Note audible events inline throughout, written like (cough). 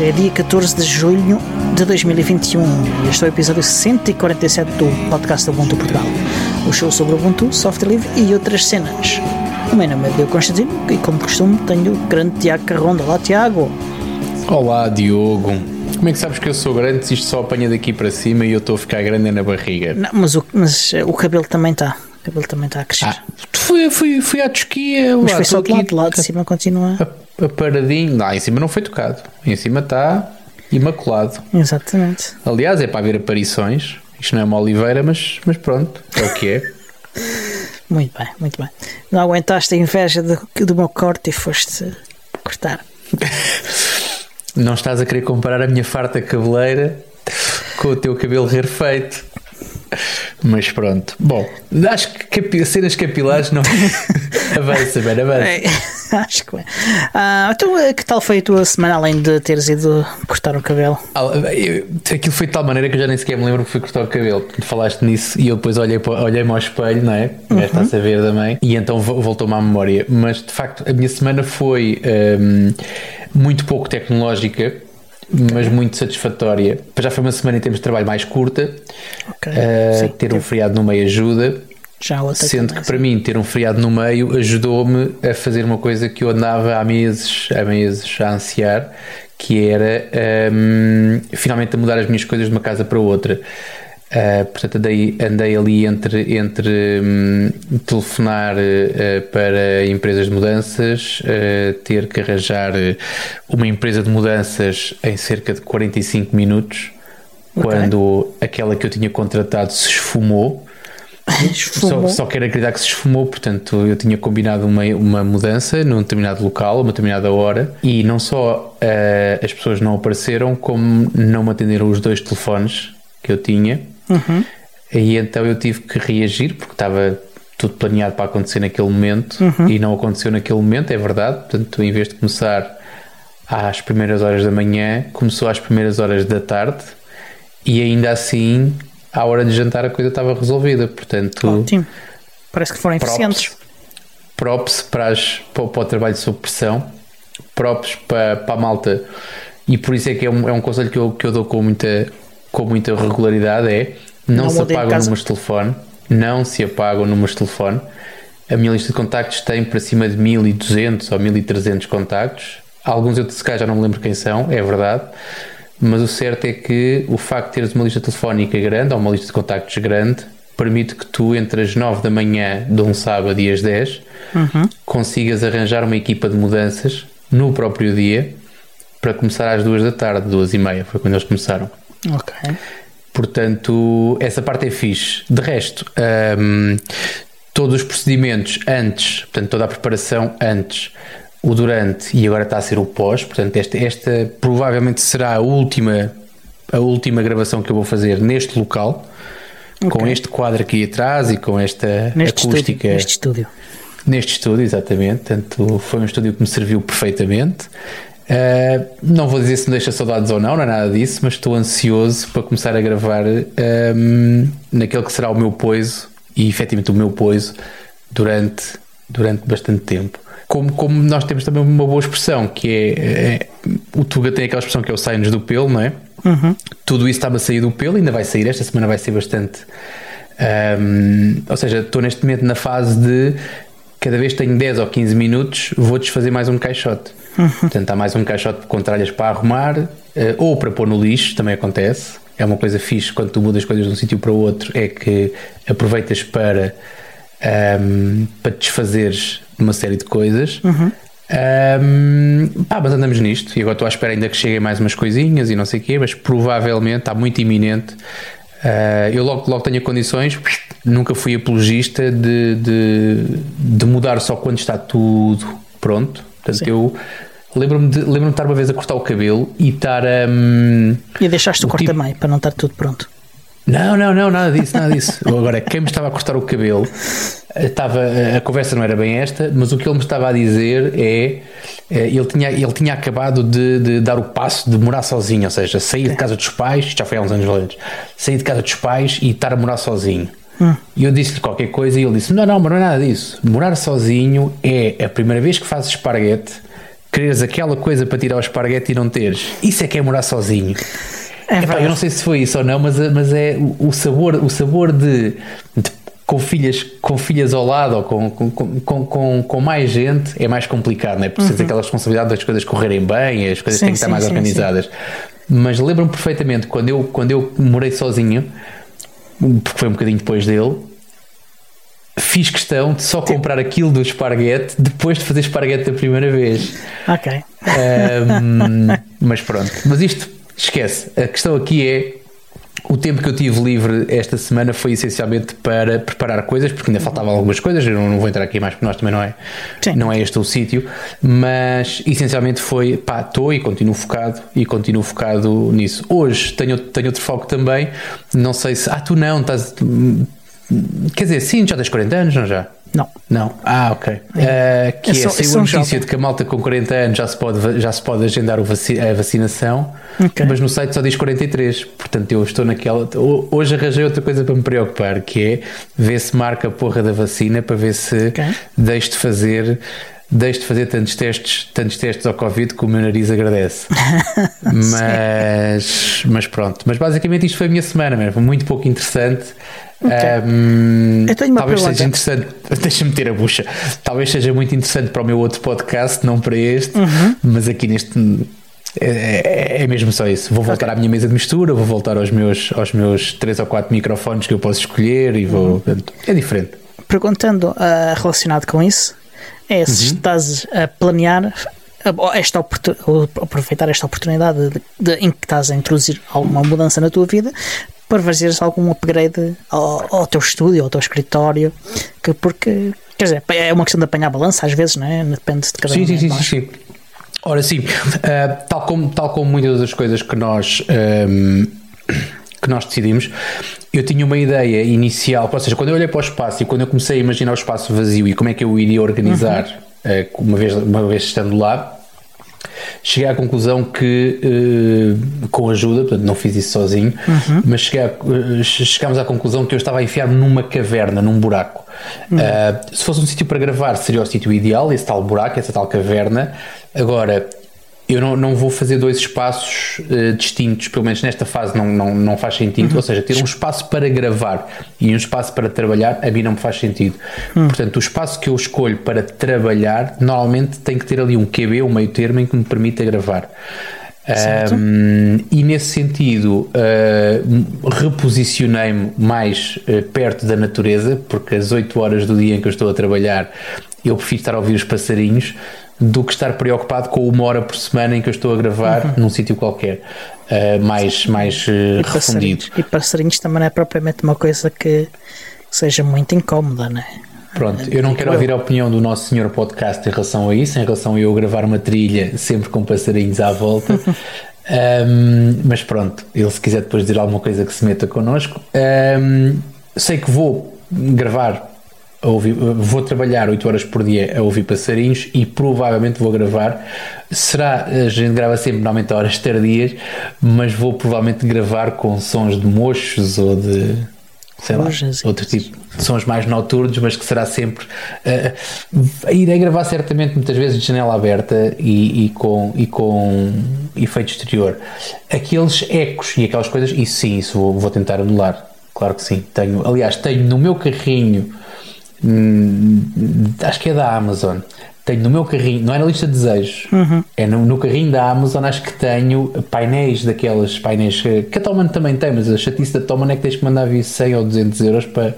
Hoje é dia 14 de julho de 2021 e este é o episódio 147 do podcast da Ubuntu Portugal. O show sobre Ubuntu, software livre e outras cenas. O meu nome é Diogo Constantino e, como costume, tenho o grande Tiago Carronda. Olá, Tiago. Olá, Diogo. Como é que sabes que eu sou grande se isto só apanha daqui para cima e eu estou a ficar grande na barriga? Não, mas, o, mas eh, o cabelo também está. O cabelo também está a crescer. Ah, fui, fui, fui à tosquia. mas lá, foi só de lado, de lado de cima continua. a, a paradinho. Lá em cima não foi tocado. Em cima está imaculado. Exatamente. Aliás, é para haver aparições. Isto não é uma oliveira, mas, mas pronto, é o que é. (laughs) Muito bem, muito bem. Não aguentaste a inveja do, do meu corte e foste cortar. (laughs) Não estás a querer comparar a minha farta cabeleira com o teu cabelo refeito. Mas pronto. Bom, acho que capi cenas capilares não. (laughs) avança, bem, avança. É, acho que bem. Ah, então, eh, que tal foi a tua semana além de teres ido cortar o cabelo? Ah, eu- Aquilo foi de tal maneira que eu já nem sequer me lembro que fui cortar o cabelo. Tu falaste nisso e eu depois olhei olhei-me ao espelho, não é? Já está a saber também. E então vo- voltou-me à memória. Mas de facto, a minha semana foi hum, muito pouco tecnológica. Mas muito satisfatória. Já foi uma semana em termos de trabalho mais curta. Ok. Ah, Sim, ter um feriado no meio ajuda. Já outra Sendo também, que para mim ter um feriado no meio ajudou-me a fazer uma coisa que eu andava há meses, há meses a ansiar, que era hum, finalmente a mudar as minhas coisas de uma casa para outra. Ah, portanto, andei, andei ali entre, entre hum, telefonar eh, para empresas de mudanças, eh, ter que arranjar uma empresa de mudanças em cerca de 45 minutos, quando aquela que eu tinha contratado se esfumou. Só, só quero acreditar que se esfumou, portanto, eu tinha combinado uma, uma mudança num determinado local, a uma determinada hora, e não só eh, as pessoas não apareceram, como não me atenderam os dois telefones que eu tinha. Uhum. E então eu tive que reagir, porque estava tudo planeado para acontecer naquele momento, e não aconteceu naquele momento, é verdade. Portanto, em vez de começar às primeiras horas da manhã, começou às primeiras horas da tarde, e ainda assim, à hora de jantar, a coisa estava resolvida. Portanto, Ótimo. Parece que foram eficientes. props para, as- para o- para o trabalho sob pressão, props para, para a malta, e por isso é que é um, é um conselho que eu, que eu dou com muita, com muita regularidade: é não, Não se de apagam números de telefone, não se apagam números de telefone. A minha lista de contactos tem para cima de 1200 ou 1300 contactos. Alguns eu se calhar já não me lembro quem são, é verdade. Mas o certo é que o facto de teres uma lista telefónica grande ou uma lista de contactos grande permite que tu, entre as 9 da manhã de um sábado e as 10, consigas arranjar uma equipa de mudanças no próprio dia para começar às 2 da tarde, 2 e meia, foi quando eles começaram. Ok. Portanto, essa parte é fixe. De resto, hum, todos os procedimentos antes, portanto, toda a preparação antes, o durante e agora está a ser o pós. Portanto, esta, esta provavelmente será a última, a última gravação que eu vou fazer neste local, com este quadro aqui atrás e com esta Neste acústica. estúdio, neste estúdio. Neste estúdio, exatamente. Portanto, foi um estúdio que me serviu perfeitamente. Uh, não vou dizer se me deixa saudades ou não, não é nada disso, mas estou ansioso para começar a gravar um, naquele que será o meu poiso e efetivamente o meu poiso durante, durante bastante tempo. Como, como nós temos também uma boa expressão, que é, é o Tuga tem aquela expressão que é o sai-nos do pelo, não é? Tudo isso estava a sair do pelo, ainda vai sair, esta semana vai ser bastante. um, ou seja, estou neste momento na fase de cada vez que tenho 10 ou 15 minutos, vou desfazer mais um caixote. Portanto, há mais um caixote com tralhas para arrumar eh, ou para pôr no lixo, também acontece. É uma coisa fixe quando tu mudas coisas de um sítio para o outro, é que aproveitas para, ahm, para desfazeres de uma série de coisas. Ahm, pá, mas andamos nisto e agora estou à espera ainda que cheguem mais umas coisinhas e não sei o quê, mas provavelmente está muito iminente. Ah, eu logo, logo tenho condições, nunca fui apologista de, de, de mudar só quando está tudo pronto. Portanto, eu lembro-me de, lembro de estar uma vez a cortar o cabelo e estar a. hum, E deixaste o, O corte tipo- meio para não estar tudo pronto. Não, não, não, nada disso, nada disso. Agora, quem me estava a cortar o cabelo, eh, estava, a conversa não era bem esta, mas o que ele me estava a dizer é. eh, Ele tinha, ele tinha acabado de, de dar o passo de morar sozinho, ou seja, sair de casa dos pais, já foi há uns anos antes, sair de casa dos pais e estar a morar sozinho. E eu disse-lhe qualquer coisa e ele disse: Não, não, mas não é nada disso. Morar sozinho é a primeira vez que fazes esparguete, quereres aquela coisa para tirar o esparguete e não teres. Isso é que é morar sozinho. É Epá, eu não sei se foi isso ou não, mas, mas é o, sabor, o sabor de, de- com, filhas, com filhas ao lado ou com, com, com, com, com mais gente é mais complicado, não é? Porque uhum. aquela responsabilidade das coisas correrem bem, as coisas Sim, têm que estar sim, mais sim, organizadas. Mas lembro-me perfeitamente quando eu, quando eu morei sozinho, porque foi um bocadinho depois dele, fiz questão de só comprar aquilo do esparguete depois de fazer esparguete da primeira vez. Ok. Ahm, (laughs) mas pronto. Mas isto, esquece. A questão aqui é. O tempo que eu tive livre esta semana foi essencialmente para preparar coisas, porque ainda faltavam algumas coisas. Eu não, vou entrar aqui mais porque nós também não é, Sim. não é este o sítio, mas essencialmente foi pá, estou e continuo focado e continuo focado nisso. Hoje tenho, tenho outro foco também. Não sei se. Ah, tu não, estás. Quer dizer, sim, já tens 40 anos, não já? Não. Não. Ah, ok. Uh, que é, saiu sou a notícia de que a malta com 40 anos já se pode, já se pode agendar vaci- a vacinação, Ok. mas no site só diz 43. Portanto, eu estou naquela. ho- Hoje arranjei outra coisa para me preocupar, que é ver se marca a porra da vacina para ver se Ok. deixo de fazer. Deixo de fazer tantos testes, tantos testes ao Covid que o meu nariz agradece. (laughs) mas, mas pronto. Mas basicamente isto foi a minha semana, mesmo. Foi muito pouco interessante. Ahm, Eu tenho uma talvez pergunta. seja interessante. (laughs) Deixa-me ter a bucha. Talvez seja muito interessante para o meu outro podcast, não para este, Uhum. mas aqui neste. É, é- é mesmo só isso. Vou voltar à minha mesa de mistura, vou voltar aos meus, aos meus 3 ou 4 microfones que eu posso escolher e vou. Uhum. É diferente. Perguntando ah, relacionado com isso, é Uhum. se estás a planear esta aproveitar esta oportunidade de- de- em que estás a introduzir alguma mudança na tua vida para fazeres algum upgrade ao, ao teu estúdio, ao teu escritório, que porque quer dizer, é uma questão de apanhar balança às vezes, não é? Depende de cada um sim, de sim, sim, sim. Ora, sim, ah, tal, como, tal como muitas das coisas que nós. ahm, que nós decidimos, eu tinha uma ideia inicial, ou seja, quando eu olhei para o espaço e quando eu comecei a imaginar o espaço vazio e como é que eu iria organizar, eh, uma, vez, uma vez estando lá, cheguei à conclusão que, eh, com ajuda, portanto não fiz isso sozinho, mas cheguei a- eh, chegámos à conclusão que eu estava a enfiar-me numa caverna, num buraco. Ah, se fosse um sítio para gravar, seria o sítio ideal, esse tal buraco, essa tal caverna. Agora, eu não, não vou fazer dois espaços eh, distintos, pelo menos nesta fase não, não, não faz sentido. Ou seja, ter um espaço para gravar e um espaço para trabalhar, a mim não me faz sentido. Portanto, o espaço que eu escolho para trabalhar, normalmente tem que ter ali um QB, um meio termo, em que me permita gravar. Um, e nesse sentido uh, reposicionei-me mais uh, perto da natureza, porque as 8 horas do dia em que eu estou a trabalhar eu prefiro estar a ouvir os passarinhos do que estar preocupado com uma hora por semana em que eu estou a gravar num sítio qualquer, uh, mais, mais uh, E refundido. passarinhos, e passarinhos também não é propriamente uma coisa que seja muito incómoda, não é? Pronto, eu não quero ouvir a opinião do nosso senhor podcast em relação a isso, em relação a eu gravar uma trilha sempre com passarinhos à volta. (laughs) Um, mas pronto, ele se quiser depois dizer alguma coisa que se meta connosco. Um, sei que vou gravar, ouvir, vou trabalhar 8 horas por dia a ouvir passarinhos e provavelmente vou gravar. Será, a gente grava sempre normalmente a horas tardias, mas vou provavelmente gravar com sons de mochos ou de sei lá, e outro tipo de sons mais noturnos, mas que será sempre. Uh, irei gravar certamente muitas vezes de janela aberta e, e, com, e com efeito exterior. Aqueles ecos e aquelas coisas, isso sim, isso vou, vou tentar anular. Claro que sim. Tenho, aliás, tenho no meu carrinho, hum, acho que é da Amazon. Tenho no meu carrinho, não é na lista de desejos, é no, no carrinho da Amazon. Acho que tenho painéis daquelas painéis que a Toman também tem, mas a chatice da Toman é que tens que mandar vir 100 ou 200 euros para,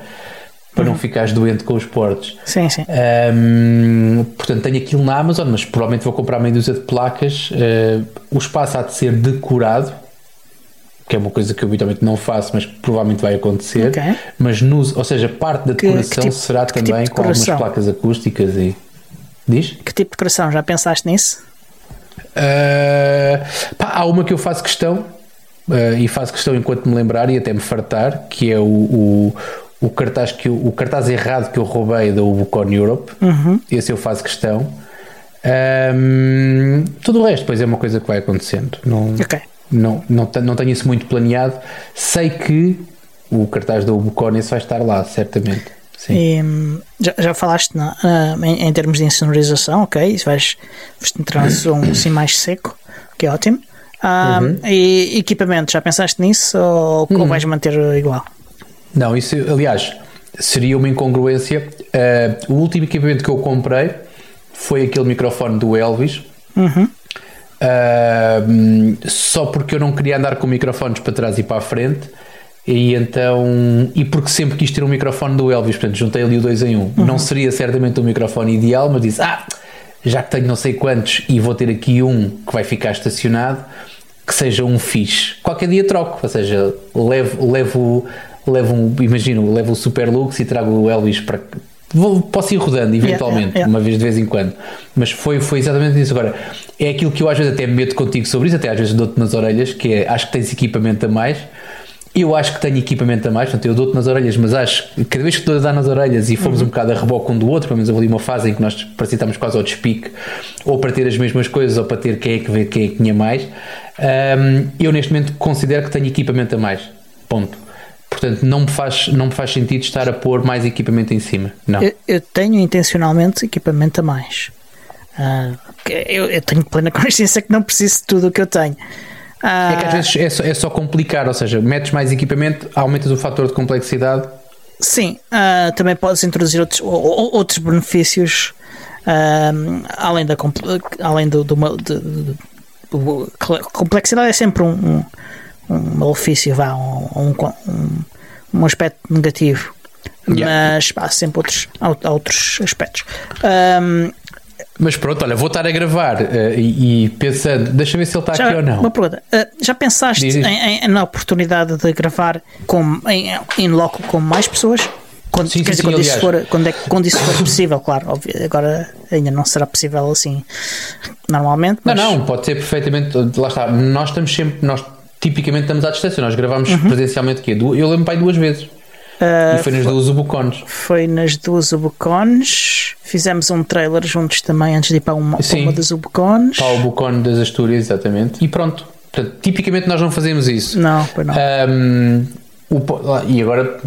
para não ficares doente com os portos. Sim, sim. Hum, portanto, tenho aquilo na Amazon, mas provavelmente vou comprar meia dúzia de placas. Uh, o espaço há de ser decorado, que é uma coisa que eu habitualmente não faço, mas que provavelmente vai acontecer. Ok. Mas, no, ou seja, parte da decoração que tipo- será que tipo também de com algumas placas acústicas e. Diz? Que tipo de decoração? Já pensaste nisso? Uh, pá, há uma que eu faço questão uh, e faço questão enquanto me lembrar e até me fartar, que é o, o, o cartaz, que eu- o cartaz errado que eu roubei da Ubucon Europe. Esse eu faço questão. Um, tudo o resto, depois é uma coisa que vai acontecendo. Não, Ok. Não, não, não tenho isso muito planeado. Sei que o cartaz da Ubucon esse vai estar lá, certamente. E, já, já falaste na- ah, em, em termos de insonorização, ok? Isso vais, vais entrar um (coughs) assim mais seco, que é ótimo. Ah, Uhum. E equipamento, já pensaste nisso ou, ou vais manter igual? Não, isso, aliás, seria uma incongruência. Eh, o último equipamento que eu comprei foi aquele microfone do Elvis. Uhum. Hum, só porque eu não queria andar com microfones para trás e para a frente. E então, e porque sempre quis ter um microfone do Elvis, portanto, juntei ali o dois em um. Não seria certamente o microfone ideal, mas disse: Ah, já que tenho não sei quantos e vou ter aqui um que vai ficar estacionado, que seja um fixe. Qualquer dia troco, ou seja, levo, levo, levo um, imagino, levo o Super Lux e trago o Elvis para. Vou, posso ir rodando eventualmente, yeah, yeah. uma vez de vez em quando. Mas foi, foi exatamente isso. Agora, é aquilo que eu às vezes até me meto contigo sobre isso, até às vezes dou-te nas orelhas, que é acho que tens equipamento a mais. Eu acho que tenho equipamento a mais, portanto eu dou-te nas orelhas, mas acho que cada vez que estou a dar nas orelhas e fomos um bocado a reboque um do outro, pelo menos houve ali uma fase em que nós estávamos quase ao despique, ou para ter as mesmas coisas, ou para ter quem é que vê quem é que tinha mais. Hum, eu neste momento considero que tenho equipamento a mais. Ponto. Portanto, não me faz, não me faz sentido estar a pôr mais equipamento em cima. Não. Eu, eu tenho intencionalmente equipamento a mais. Que eu, eu tenho plena (laughs) consciência que não preciso de tudo o que eu tenho. Ah, É que às vezes é só, é só complicar, ou seja, metes mais equipamento, aumentas o fator de complexidade. Sim, ah, também podes introduzir outros, outros benefícios além da além do, do, de- do- complexidade é sempre um, um, um malefício, vá, um, um, um, um aspecto negativo. Yeah. Mas há sempre outros, há outros aspectos. Ah, Mas pronto, olha, vou estar a gravar eh, e, e pensando, deixa ver se ele está Já, aqui ou não. Uma pergunta. Uh, já pensaste em, em- na oportunidade de gravar com, em, em loco com mais pessoas? Quando, Sim, quer sim, dizer, sim, quando, isso for, quando, é, quando isso for possível, claro. óbvio, agora ainda não será possível assim normalmente. Não, Mas, não, pode ser perfeitamente. Lá está, nós estamos sempre, nós tipicamente estamos à distância, nós gravamos Uhum. presencialmente o quê? Eu lembro pai duas vezes. Uh, e foi nas duas Ubucones. Foi nas duas Ubucones. Fizemos um trailer juntos também antes de ir para uma, para Sim. uma das Ubucones. Para o Ubucone das Astúrias, exatamente. E pronto. Portanto, tipicamente nós não fazemos isso. Não, foi não. Ahm, o lá, e agora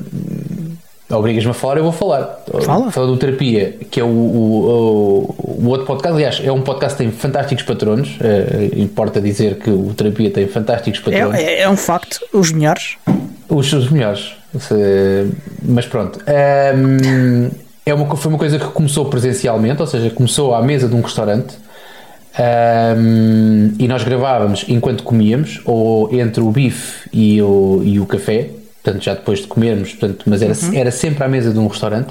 obrigas-me a falar, eu vou falar. Fala. Fala do Terapia, que é o, o, o- o outro podcast. Aliás, é um podcast que tem fantásticos patronos. eh, importa dizer que o Terapia tem fantásticos patronos. é, é, é um facto, os melhores. Os, os melhores. Se- Mas pronto. Ahm, é uma, foi uma coisa que começou presencialmente, ou seja, começou à mesa de um restaurante. Ahm, e nós gravávamos enquanto comíamos, ou entre o bife e o, e o café, portanto, já depois de comermos, portanto, mas era, era sempre à mesa de um restaurante.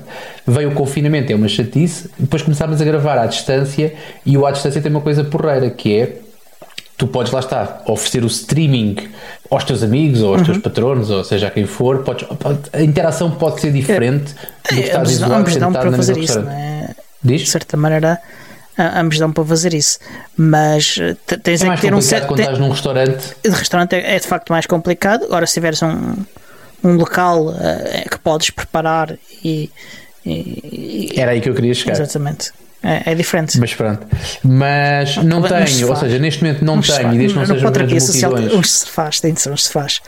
Veio o confinamento, é uma chatice, depois começámos a gravar à distância, e o à distância tem uma coisa porreira que é tu podes lá estar, oferecer o streaming aos teus amigos ou aos Uhum. teus patronos, ou seja, a quem for, podes, pode- a interação pode ser diferente do que É, estás ambos, isolado sentado para na mesa fazer do restaurante. é? De Diz? certa maneira, ambos dão para fazer isso. Mas eh, te- tens É é que ter um certo. quando estás num restaurante. De restaurante é, é de facto mais complicado. Agora, se tiveres um, um local eh, que podes preparar e. e- Era aí que eu queria chegar. exatamente. É, é diferente. Mas pronto. Mas não se tenho, ou seja, neste momento não tenho, e desde não No sejam grandes social, uns se faz, tem de ser uns sofás.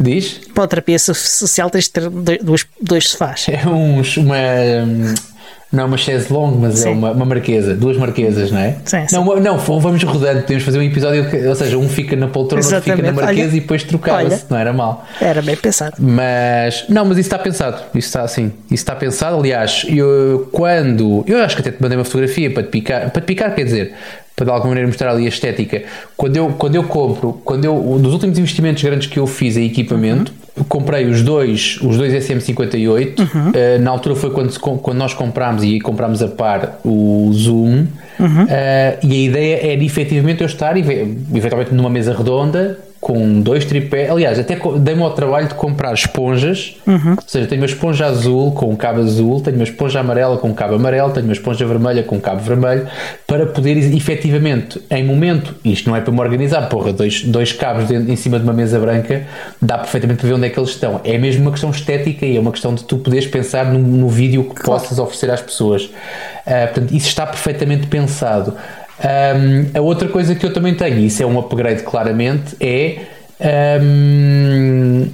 Diz? Para a terapia so- social tens de ter dois, dois- dois sofás. É uns, uma. Não é uma chaise longue, mas é Sim. uma, uma marquesa, duas marquesas, não é? Sim, sim. Não, não, vamos rodando, podemos fazer um episódio, que- ou seja, um fica na poltrona, outro fica na marquesa Olha, e depois trocava-se, não era mal. Era bem pensado. Mas, não, mas isso está pensado. Isso está assim. Isso está pensado. Aliás, eu quando. Eu acho que até te mandei uma fotografia para te picar. Para te picar, quer dizer, para de alguma maneira mostrar ali a estética. Quando eu, quando eu compro, quando eu. Um dos últimos investimentos grandes que eu fiz em equipamento, eu comprei os dois, os dois SM58. Eh, na altura foi quando, se quando nós comprámos e comprámos a par o Zoom. Eh, e a ideia era efetivamente eu estar eve- eventualmente numa mesa redonda com dois tripés. Aliás, até dei-me ao trabalho de comprar esponjas. Ou seja, tenho uma esponja azul com um cabo azul, tenho uma esponja amarela com um cabo amarelo, tenho uma esponja vermelha com um cabo vermelho, para poder efetivamente, em momento, isto não é para me organizar, porra, dois, dois cabos dentro- em cima de uma mesa branca, dá perfeitamente para ver onde é que eles estão. É mesmo uma questão estética e é uma questão de tu poderes pensar no, no vídeo que possas oferecer às pessoas. Ah, portanto, isso está perfeitamente pensado. Um, a outra coisa que eu também tenho, e isso é um upgrade claramente, é um,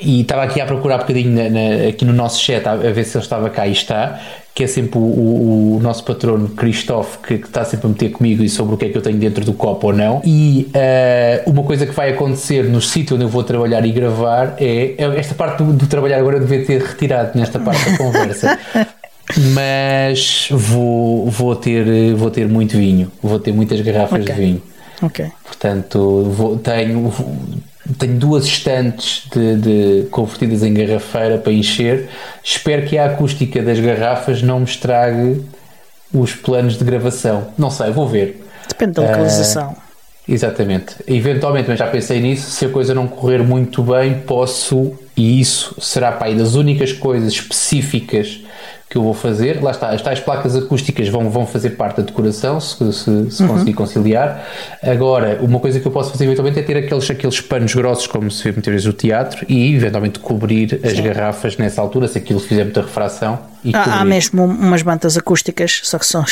e estava aqui a procurar um bocadinho na, na, aqui no nosso chat a ver se ele estava cá e está que é sempre o, o, o nosso patrono Christophe que, que, está sempre a meter comigo e sobre o que é que eu tenho dentro do copo ou não. E uh, uma coisa que vai acontecer no sítio onde eu vou trabalhar e gravar é, é esta parte do, do trabalhar agora eu devia ter retirado nesta parte da conversa (laughs) mas vou, vou, ter, vou ter muito vinho vou ter muitas garrafas okay. de vinho ok portanto vou, tenho tenho duas estantes de, de, convertidas em garrafeira para encher. Espero que a acústica das garrafas não me estrague os planos de gravação. Não sei, vou ver. Depende da localização. Uh, exatamente. Eventualmente, mas já pensei nisso, se a coisa não correr muito bem, posso, e isso será para aí das únicas coisas específicas que eu vou fazer. Lá está, as tais placas acústicas vão, vão fazer parte da decoração, se, se, se uhum. conseguir conciliar. Agora, uma coisa que eu posso fazer eventualmente é ter aqueles, aqueles panos grossos, como se vê muitas vezes no teatro, e eventualmente cobrir as Sim. garrafas nessa altura, se aquilo fizer muita refração. Há, há, mesmo umas bandas acústicas, só que são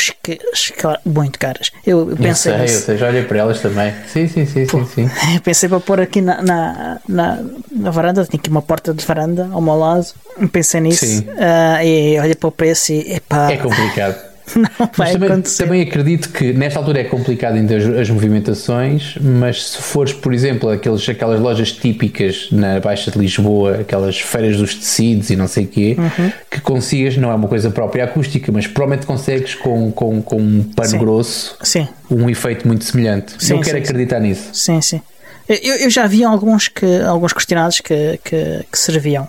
muito caras. Eu, eu pensei. Eu sei, eu sei, já olhei para elas também. Sim, sim, sim, Pô, sim, sim. (laughs) Eu pensei para pôr aqui na, na, na, na varanda, tinha aqui uma porta de varanda ao meu lado. Pensei nisso. Sim. Uh, e olha para o preço e epá. É complicado. (laughs) Não vai também, acontecer. também acredito que nesta altura é complicado ainda as, as, movimentações, mas se fores, por exemplo, aqueles, aquelas lojas típicas na Baixa de Lisboa, aquelas feiras dos tecidos e não sei o quê, uhum. que consigas, não é uma coisa própria acústica, mas provavelmente consegues com, com, com um pano sim. grosso sim. um efeito muito semelhante. Sim, Eu quero acreditar nisso. Sim, sim. Eu, eu já vi alguns, que, alguns questionados que, que, que serviam.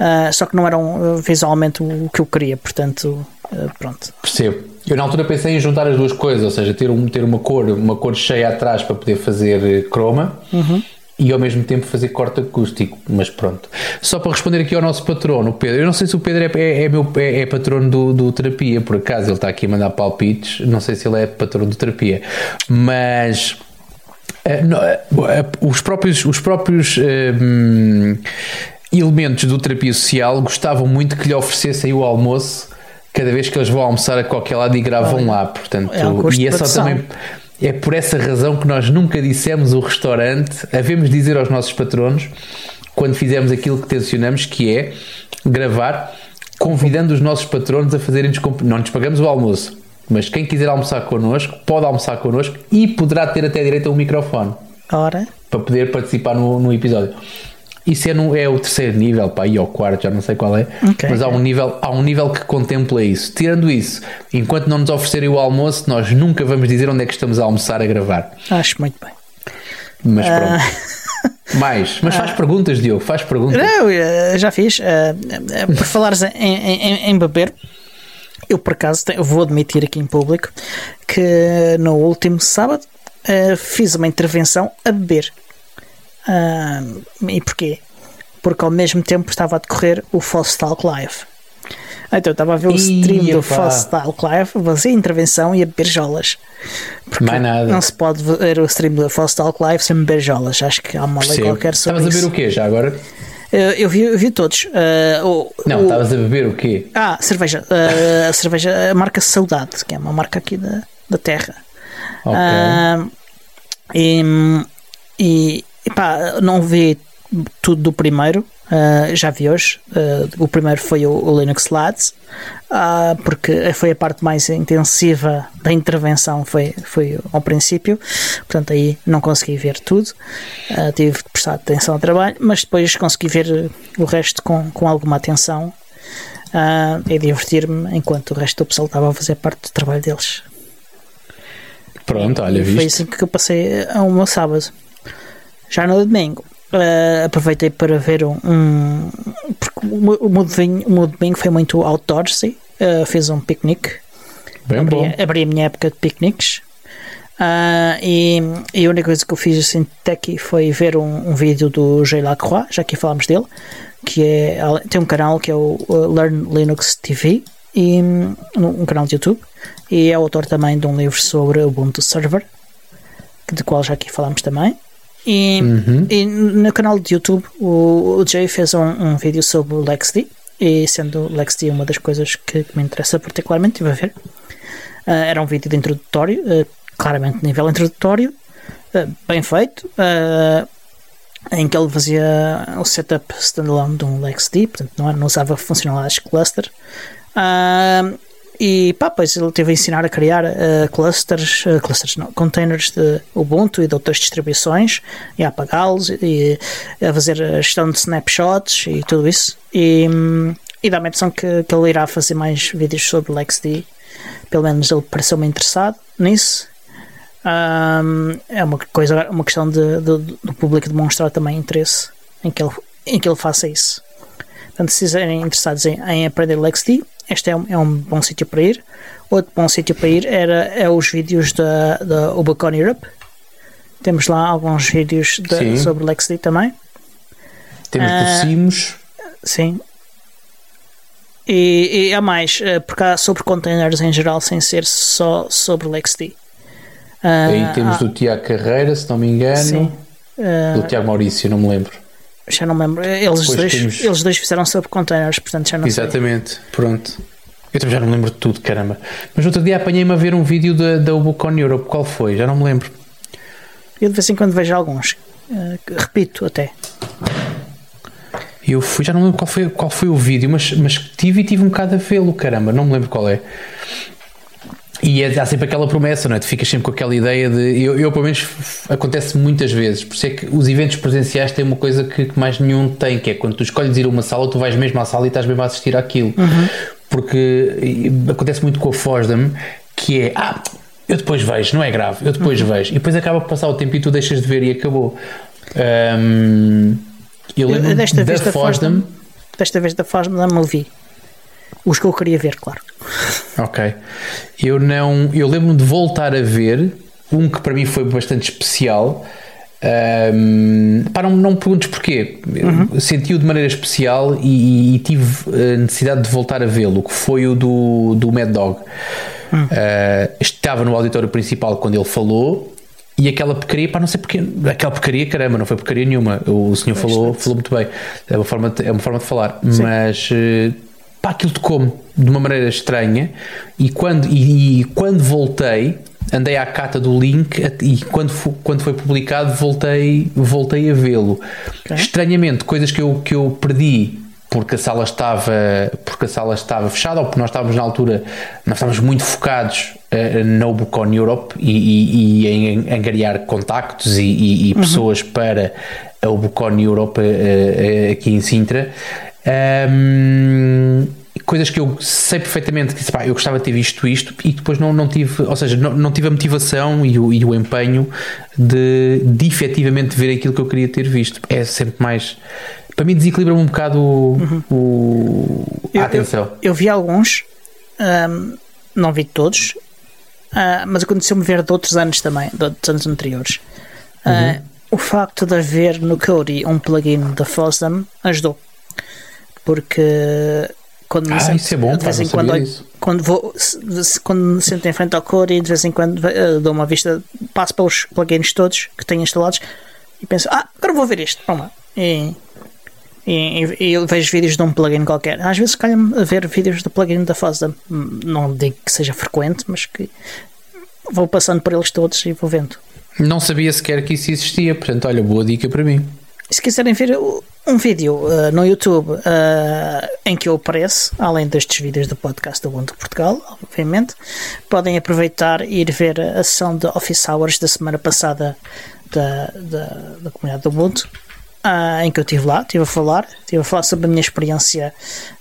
Uh, só que não eram visualmente o que eu queria, portanto Uh, pronto. Percebo. Eu na altura pensei em juntar as duas coisas, ou seja, ter, um, ter uma cor, uma cor cheia atrás para poder fazer eh, croma. Uhum. E ao mesmo tempo fazer corte acústico, mas pronto. Só para responder aqui ao nosso patrono, o Pedro. Eu não sei se o Pedro é, é, é meu, é, é, patrono do, do terapia, por acaso ele está aqui a mandar palpites. Não sei se ele é patrono do terapia, mas uh, no, uh, os próprios, os próprios elementos do terapia social gostavam muito que lhe oferecessem o almoço cada vez que eles vão almoçar a qualquer lado e gravam lá. Portanto, é e é só também. É por essa razão que nós nunca dissemos o restaurante, havemos dizer aos nossos patronos, quando fizemos aquilo que tencionamos, que é gravar, convidando os nossos patronos a fazerem-nos. Não nos pagamos o almoço, mas quem quiser almoçar connosco, pode almoçar connosco e poderá ter até direito a um microfone. Ora. Para poder participar no, no episódio. Isso é, no, é o terceiro nível, pá, e ao quarto, já não sei qual é, okay, mas há um, nível, há um nível que contempla isso. Tirando isso, enquanto não nos oferecerem o almoço, nós nunca vamos dizer onde é que estamos a almoçar a gravar. Acho muito bem. Mas ah. pronto. Uh... Mais, mas faz uh... perguntas, Diogo, faz perguntas. Não, já fiz. Uh, por falares em, em, em, beber, eu por acaso tenho, vou admitir aqui em público que no último sábado fiz uma intervenção a beber. Uh, e porquê? Porque ao mesmo tempo estava a decorrer o False Talk Live. Então eu estava a ver o stream do False Talk Live, fazer intervenção e a beber jolas. Porque Mais nada. não se pode ver o stream do False Talk Live sem beber jolas. Acho que há uma lei qualquer sobre Estavas a ver o quê já agora? Uh, eu, vi, eu vi todos. Uh, o, não, estavas a beber o quê? Ah, cerveja. Uh, a cerveja, a marca Saudade, que é uma marca aqui da, da Terra. Ok. e, e Epá, não vi tudo do primeiro, uh, já vi hoje. Uh, o primeiro foi o, o Linux Lads, uh, porque foi a parte mais intensiva da intervenção, foi, foi ao princípio, portanto aí não consegui ver tudo, tive que prestar atenção ao trabalho, mas depois consegui ver o resto com, com alguma atenção e divertir-me enquanto o resto do pessoal estava a fazer parte do trabalho deles. Pronto, olha, Foi assim que eu passei o meu sábado. Já no domingo, uh, aproveitei para ver um. um porque o meu, domingo, o meu domingo foi muito outdoorsy. Uh, fiz um piquenique. Bem abri, bom. abri a minha época de piqueniques. Uh, e, e, a única coisa que eu fiz assim até aqui foi ver um, um vídeo do J. Lacroix, já que falámos dele, que é, tem um canal que é o Learn Linux TV, e, um canal de YouTube, e é autor também de um livro sobre Ubuntu Server, de qual já aqui falámos também. E, uhum. e no canal de YouTube o, o Jay fez um, um vídeo sobre o LexD e sendo o LexD uma das coisas que, me interessa particularmente, estive a ver. Uh, era um vídeo de introdutório, uh, claramente nível introdutório, uh, bem feito. em que ele fazia o setup standalone de um LXD, portanto não, não usava funcionalidades cluster. Uh, e pá, pois ele teve a ensinar a criar uh, clusters, uh, clusters não, containers de Ubuntu e de outras distribuições e a apagá-los e, e, a fazer a gestão de snapshots e tudo isso. E, e dá-me a impressão que, que ele irá fazer mais vídeos sobre o LXD. Pelo menos ele pareceu-me interessado nisso. Um, é uma coisa, uma questão de, de, do público demonstrar também interesse em que ele, em que ele faça isso. Portanto, se estiverem interessados em, em aprender LXD, este é um, é um bom sítio para ir. Outro bom sítio para ir era, é os vídeos da, da Ubicon Europe. Temos lá alguns vídeos de, sobre LXD também. Temos uh, do Simos. Sim. E, e há mais, uh, porque há sobre containers em geral, sem ser só sobre LXD. Uh, Aí temos do Tiago Carreira, se não me engano. Sim. Uh, do Tiago Maurício, não me lembro. Já não me lembro. Eles, dois, temos... eles dois fizeram sobre containers, portanto já não Exatamente, sei. pronto. Eu também já não me lembro de tudo, caramba. Mas outro dia apanhei-me a ver um vídeo da, da Ubucon Europe. Qual foi? Já não me lembro. Eu de vez em quando vejo alguns. Uh, repito até. Eu fui, já não lembro qual foi, qual foi o vídeo, mas, mas tive e tive um bocado a vê-lo, caramba. Não me lembro qual é. E é, há sempre aquela promessa, não é? Tu ficas sempre com aquela ideia de. Eu, eu pelo menos, acontece muitas vezes. Por isso é que os eventos presenciais têm uma coisa que, que, mais nenhum tem, que é quando tu escolhes ir a uma sala, tu vais mesmo à sala e estás mesmo a assistir àquilo. Uhum. Porque acontece muito com a Fosdam, que é. Ah, eu depois vejo, não é grave, eu depois uhum. vejo. E depois acaba por passar o tempo e tu deixas de ver e acabou. Um, eu lembro desta da Fosdam. Desta vez da Fosdam não me ouvi. Os que eu queria ver, claro. Ok. Eu não. Eu lembro-me de voltar a ver um que para mim foi bastante especial. Um, para não, não me perguntes porquê. Uhum. Senti-o de maneira especial e, e, tive a necessidade de voltar a vê-lo, que foi o do, do Mad Dog. Uhum. Uh, estava no auditório principal quando ele falou. E aquela porcaria, pá, não sei porquê, aquela porcaria, caramba, não foi porcaria nenhuma. O senhor falou, falou muito bem. É uma forma de, é uma forma de falar. Sim. Mas uh, pá, aquilo tocou-me de uma maneira estranha e quando, e, e, quando voltei andei à cata do link e quando, quando foi publicado voltei, voltei a vê-lo okay. estranhamente, coisas que eu, que eu perdi porque a sala estava porque a sala estava fechada ou porque nós estávamos na altura nós estávamos muito focados uh, na Ubucon Europe e, e, e em angariar contactos e, e uhum. pessoas para a Ubucon Europe uh, uh, aqui em Sintra um, coisas que eu sei perfeitamente que pá, eu gostava de ter visto isto e depois não, não tive, ou seja, não, não tive a motivação e o, e o empenho de, de efetivamente ver aquilo que eu queria ter visto. É sempre mais. Para mim, desequilibra um bocado uhum. o, a eu, atenção. Eu, eu, vi alguns, não vi todos, uh, mas aconteceu-me ver de outros anos também, de outros anos anteriores. Uh, uhum. O facto de haver no Kodi um plugin da Fosdam ajudou porque quando ah, me sento, é bom, de vez em quando, quando vou quando me sento em frente ao Core de vez em quando uh, dou uma vista, passo pelos plugins todos que tenho instalados e penso, ah, agora vou ver isto, lá. E, e, e, eu vejo vídeos de um plugin qualquer. Às vezes calha-me a ver vídeos do plugin da Fosda. Não digo que seja frequente, mas que vou passando por eles todos e vou vendo. Não sabia sequer que isso existia, portanto, olha, boa dica para mim. Se quiserem ver um vídeo uh, no YouTube uh, em que eu apareço, além destes vídeos do podcast do Ubuntu Portugal, obviamente, podem aproveitar e ir ver a sessão de Office Hours da semana passada da, da, da comunidade do Ubuntu, uh, em que eu estive lá, estive a falar, estive a falar sobre a minha experiência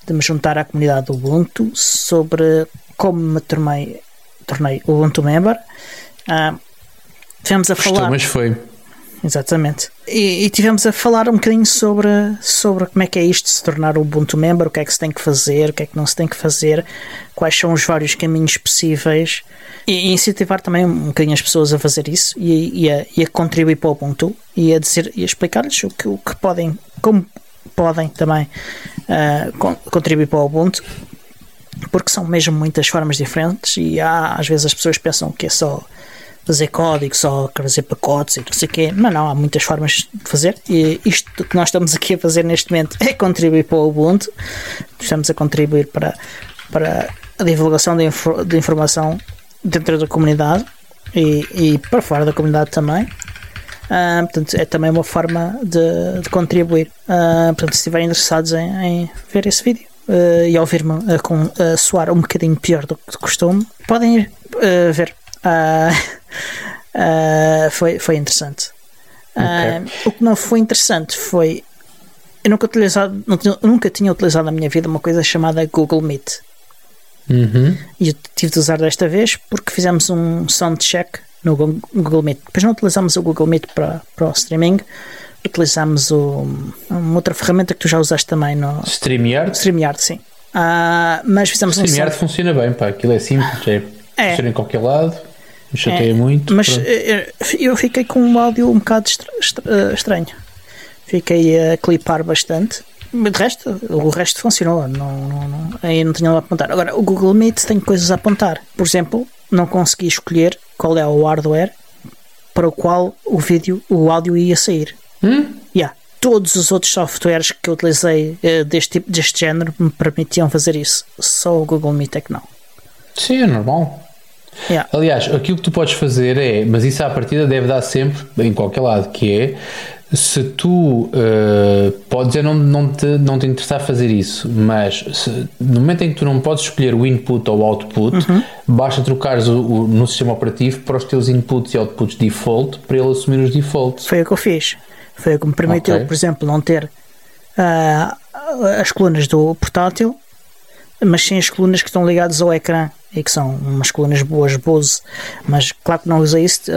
de me juntar à comunidade do Ubuntu, sobre como me tornei, tornei Ubuntu Member. Uh, tivemos a Gostou, falar. mas foi Exatamente. E, e, tivemos a falar um bocadinho sobre, sobre como é que é isto se tornar o Ubuntu Member, o que é que se tem que fazer, o que é que não se tem que fazer, quais são os vários caminhos possíveis e, e incentivar também um bocadinho as pessoas a fazer isso e, e, a, e a, contribuir para o Ubuntu e a dizer e explicar-lhes o que, o que podem, como podem também uh, con contribuir para o Ubuntu porque são mesmo muitas formas diferentes e há, às vezes as pessoas pensam que é só fazer código, só fazer pacotes e não sei o quê. Mas não, há muitas formas de fazer. E isto que nós estamos aqui a fazer neste momento é contribuir para o Ubuntu. Estamos a contribuir para, para a divulgação de, infor de informação dentro da comunidade e, e para fora da comunidade também. Uh, portanto, é também uma forma de, de contribuir. Uh, portanto, se estiverem interessados em, em ver esse vídeo uh, e ouvir-me uh, soar um bocadinho pior do que de costume, podem ir ver. Foi, foi interessante. Okay. o que não foi interessante foi. Eu nunca, utilizado, nunca tinha utilizado na minha vida uma coisa chamada Google Meet. Uhum. E eu tive de usar desta vez porque fizemos um sound check no Google Meet. Depois não utilizamos o Google Meet para, para o streaming, utilizamos o, uma outra ferramenta que tu já usaste também no StreamYard. StreamYard, sim. Uh, mas fizemos StreamYard um funciona bem, pá, aquilo é simples, é, é. em qualquer lado, me chateia é. muito. Mas pronto. Eh, eh, eu fiquei com um áudio um bocado eh, estranho. Fiquei a clipar bastante. De resto, o resto funcionou, não, não, não, aí não tinha nada a apontar. Agora, o Google Meet tem coisas a apontar. Por exemplo, não consegui escolher qual é o hardware para o qual o vídeo, o áudio ia sair. Hum? Yeah. Todos os outros softwares que eu utilizei uh, deste, tipo, deste género me permitiam fazer isso. Só o Google Meet é que não. Sim, é normal. Yeah. Aliás, aquilo que tu podes fazer é, mas isso à partida deve dar sempre em qualquer lado, que é se tu uh, podes é não, não, te, não te interessar fazer isso, mas se, no momento em que tu não podes escolher o input ou o output, uhum. basta trocares o, o, no sistema operativo para os teus inputs e outputs default para ele assumir os defaults. Foi o que eu fiz. Foi o que me permitiu, okay. por exemplo, não ter uh, as colunas do portátil, mas sim as colunas que estão ligadas ao ecrã e que são umas colunas boas Bose, mas claro que não usei isso.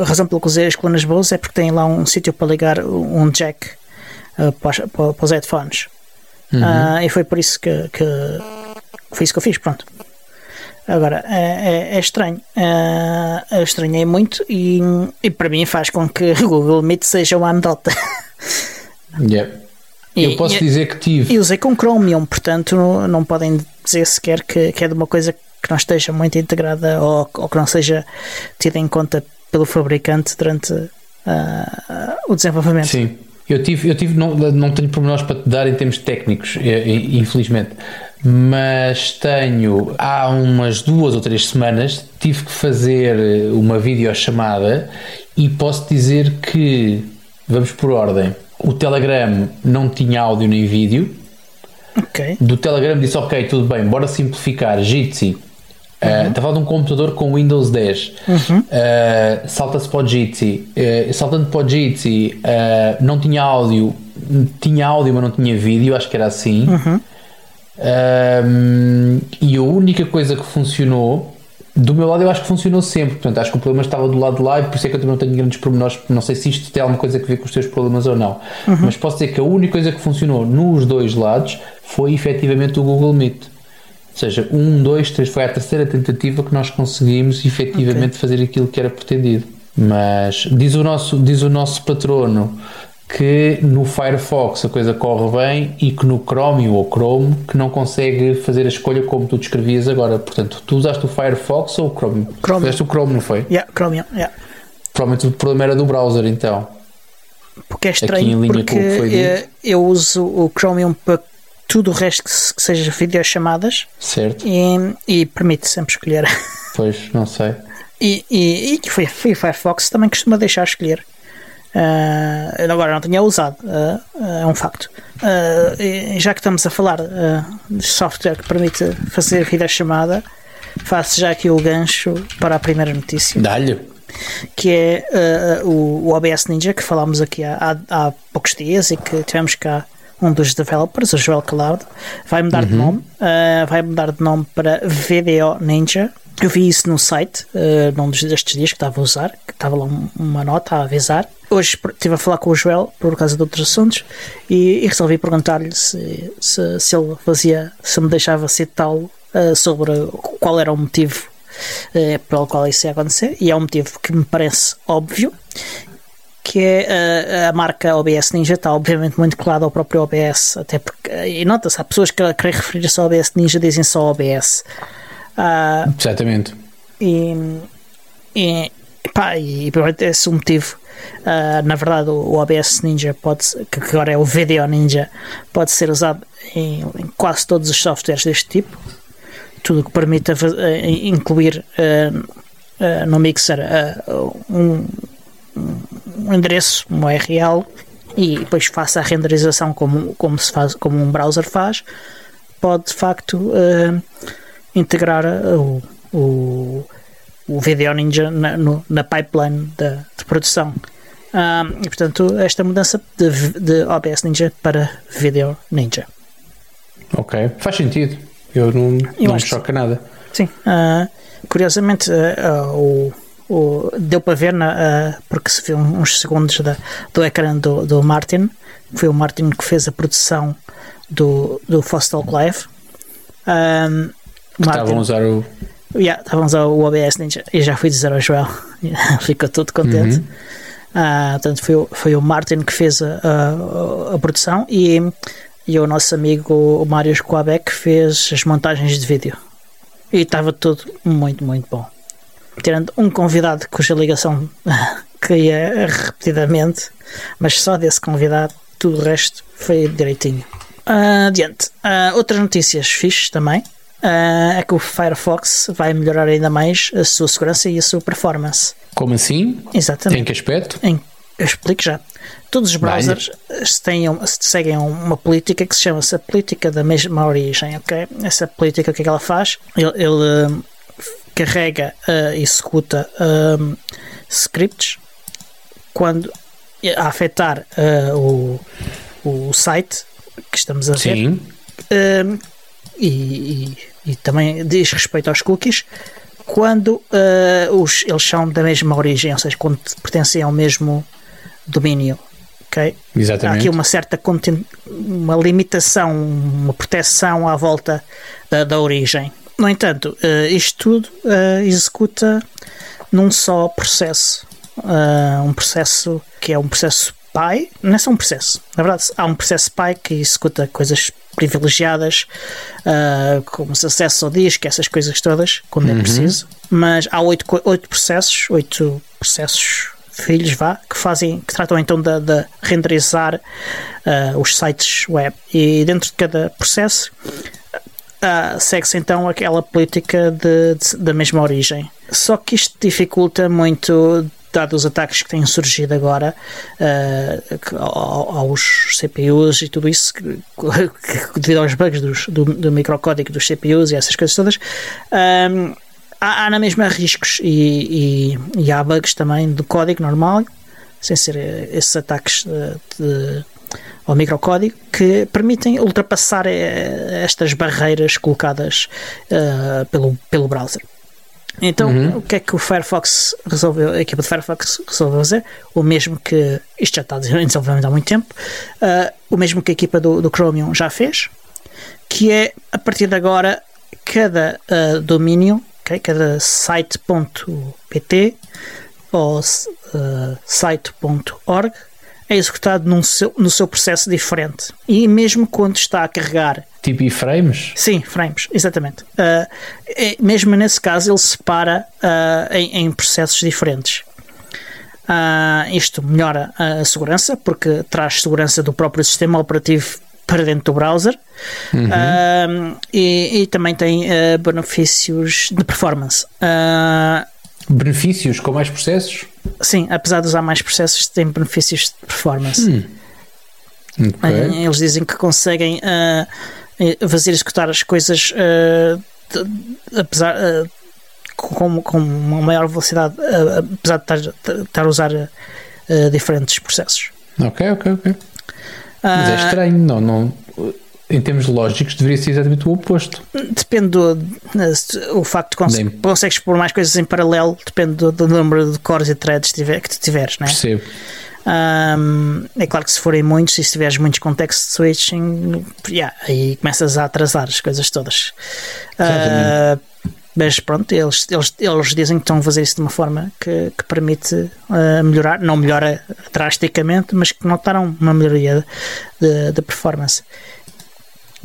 A razão pela que usei as colunas Bose é porque tem lá um sítio para ligar um jack uh, para, para, para, os headphones. Uhum. Uh, e foi por isso que, que, foi isso que eu fiz. Pronto. Agora é, é, é estranho, uh, eu estranhei muito e, e para mim faz com que (laughs) o Google Meet seja uma anedota. (laughs) Yeah. Eu posso e, dizer que tive. E usei com Chromium, portanto não, não podem dizer sequer que, que é de uma coisa que não esteja muito integrada ou, ou que não seja tida em conta pelo fabricante durante uh, o desenvolvimento. Sim. Eu tive, eu tive não, não tenho pormenores para te dar em termos técnicos, infelizmente, mas tenho há umas duas ou três semanas tive que fazer uma videochamada e posso dizer que vamos por ordem. O Telegram não tinha áudio nem vídeo. Okay. Do Telegram disse ok, tudo bem, bora simplificar. Jitsi Uh, uhum. Estava de um computador com Windows 10. Uhum. Uh, Salta-se para o Jitsi. Uh, saltando para o Jitsi, uh, não tinha áudio. Tinha áudio, mas não tinha vídeo. Acho que era assim. Uhum. e a única coisa que funcionou. Do meu lado, eu acho que funcionou sempre. Portanto, acho que o problema estava do lado de lá e por isso é que eu também não tenho grandes pormenores. Não sei se isto tem alguma coisa a ver com os teus problemas ou não. Uhum. Mas posso dizer que a única coisa que funcionou nos dois lados foi efetivamente o Google Meet. Ou seja, um, dois, três, foi a terceira tentativa que nós conseguimos efetivamente okay. fazer aquilo que era pretendido. Mas diz o nosso, diz o nosso patrono que no Firefox a coisa corre bem e que no Chrome ou Chrome que não consegue fazer a escolha como tu descrevias agora. Portanto, tu usaste o Firefox ou o Chrome? Chrome. Usaste o Chrome, não foi? Yeah, Chrome, yeah. Provavelmente o problema era do browser, então. Porque é estranho, porque eu, eu uso o Chromium para tudo o resto que, que seja videochamadas. Certo. E, e permite sempre escolher. (laughs) Pois, não sei. E, e, e foi, foi Firefox também costuma deixar escolher. Uh, agora não tinha usado, uh, uh, é um facto. já que estamos a falar de software que permite fazer videochamada, faço já aqui o gancho para a primeira notícia. Dá-lhe. Que é o, o OBS Ninja, que falámos aqui há, há, há poucos dias e que tivemos cá um dos developers, o Joel Calado, vai mudar uhum. de nome, uh, vai mudar de nome para VDO Ninja. Eu vi isso no site, uh, num destes dias que estava a usar, que estava lá uma nota a avisar. Hoje estive a falar com o Joel por causa de outros assuntos e, e resolvi perguntar-lhe se, se, se, ele fazia, se me deixava citá-lo uh, sobre qual era o motivo pelo qual isso ia acontecer. E é um motivo que me parece óbvio que é a, a, marca OBS Ninja está obviamente muito colada ao próprio OBS, até porque, e nota-se, há pessoas que querem referir-se ao OBS Ninja dizem só OBS. Uh, Exatamente. E, e, pá, e provavelmente esse é o motivo. Uh, na verdade, o OBS Ninja pode, que agora é o VDO Ninja, pode ser usado em, em quase todos os softwares deste tipo. Tudo que permita uh, incluir uh, no Mixer um um endereço, um URL, e depois faça a renderização como, como, se faz, como um browser faz, pode de facto uh, integrar o, o, o Video Ninja na, no, na pipeline de, de produção. Um, e portanto, esta mudança de, de OBS Ninja para Video Ninja. Ok, faz sentido. Eu não, Eu não me choca nada. Sim, uh, curiosamente, uh, o, o, deu para ver, na, porque se viu uns segundos da, do ecrã do, do Martin, foi o Martin que fez a produção do, do Fostal Live. Um, Estavam a usar o. Yeah, estavam a usar o OBS Ninja e já fui dizer ao Joel, (laughs) ficou todo contente. Uhum. Uh, portanto, foi, foi o Martin que fez a, a, a produção e, e o nosso amigo o Mário Coabec fez as montagens de vídeo. E estava tudo muito, muito bom. Tirando um convidado cuja ligação (laughs) caía repetidamente, mas só desse convidado, tudo o resto foi direitinho. Uh, adiante. Uh, outras notícias fixes também. Uh, é que o Firefox vai melhorar ainda mais a sua segurança e a sua performance. Como assim? Exatamente. Em que aspecto? Em, eu explico já. Todos os browsers têm, seguem uma política que se chama -se a política da mesma origem, ok? Essa política, o que é que ela faz? Ele, ele uh, carrega uh, e executa uh, scripts quando a afetar o, o site que estamos a ver. Sim. E, e, e, também diz respeito aos cookies quando uh, os, eles são da mesma origem, ou seja, quando pertencem ao mesmo domínio. Okay? Exatamente. Há aqui uma certa uma limitação, uma proteção à volta da, da origem. No entanto, uh, isto tudo uh, executa num só processo. um processo que é um processo PI, não é só um processo. Na verdade, há um processo PI que executa coisas privilegiadas, uh, como acesso ao disco, essas coisas todas, quando é uhum. é preciso. Mas há oito, oito processos, oito processos filhos, vá, que fazem, que tratam então de, de renderizar uh, os sites web. E dentro de cada processo uh, segue-se então aquela política de, de, da mesma origem. Só que isto dificulta muito dados os ataques que têm surgido agora uh, aos CPUs e tudo isso, que, que, devido aos bugs dos, do, do, microcódigo dos CPUs e essas coisas todas, um, ehm, há, há, na mesma riscos e, e, e, há bugs também do código normal, sem ser esses ataques de ao microcódigo que permitem ultrapassar eh, estas barreiras colocadas uh, pelo, pelo browser. Então, uhum. o que é que o Firefox resolveu, a equipa de Firefox resolveu fazer? O mesmo que, isto já está em desenvolvimento há muito tempo, uh, o mesmo que a equipa do, do Chromium já fez, que é, a partir de agora, cada uh, domínio, okay, cada site.pt ou uh, site.org é executado num seu, no seu processo diferente. E mesmo quando está a carregar. Tipo frames? Sim, frames, exatamente. Uh, é, mesmo nesse caso, ele separa uh, em, em, processos diferentes. Uh, isto melhora a segurança, porque traz segurança do próprio sistema operativo para dentro do browser uhum. uh, e, e, também tem uh, benefícios de performance. Uh, benefícios com mais processos? Sim, apesar de usar mais processos, tem benefícios de performance. Hum. Okay. Eles dizem que conseguem uh, fazer executar as coisas uh, de, apesar uh, com, com uma maior velocidade, apesar de estar, a usar diferentes processos. Ok, ok, ok. Mas é estranho, não, não em termos lógicos, deveria ser exatamente o oposto. Depende do. O facto de cons consegues pôr mais coisas em paralelo, depende do, do número de cores e threads que tu tiveres, não é? Percebo. Um, é claro que se forem muitos e se tiveres muitos context switching, yeah, aí começas a atrasar as coisas todas. Uh, mas pronto, eles, eles, eles dizem que estão a fazer isso de uma forma que, que permite uh, melhorar, não melhora drasticamente, mas que notaram uma melhoria de performance.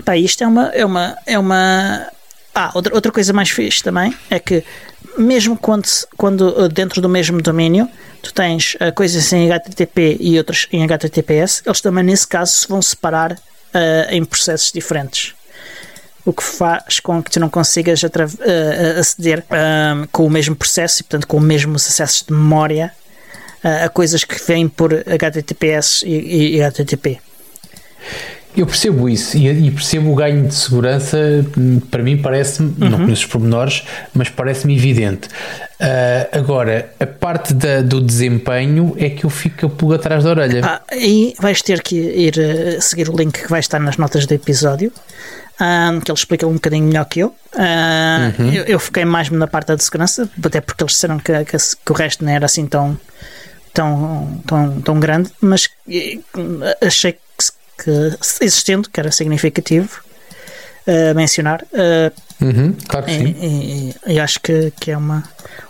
Pá, isto é uma. É uma, é uma ah, outra, outra coisa mais fixe também é que, mesmo quando, quando dentro do mesmo domínio tu tens uh, coisas em HTTP e outras em HTTPS, eles também nesse caso se vão separar uh, em processos diferentes. O que faz com que tu não consigas uh, aceder com o mesmo processo e, portanto, com os mesmos acessos de memória a, a coisas que vêm por HTTPS e, e, e HTTP. Eu percebo isso e, e, percebo o ganho de segurança. Para mim, parece-me, uhum. não conheço os pormenores, mas parece-me evidente. Uh, agora, a parte da, do desempenho é que eu fico a pulga atrás da orelha. Ah, e vais ter que ir uh, seguir o link que vai estar nas notas do episódio, uh, que ele explica um bocadinho melhor que eu. Uhum. eu. eu. fiquei mais na parte da segurança, até porque eles disseram que, que, que o resto não era assim tão, tão, tão, tão grande, mas achei que que existendo, que era significativo uh, mencionar. Uh, uhum, claro que sim. E, e, e, acho que, que é uma,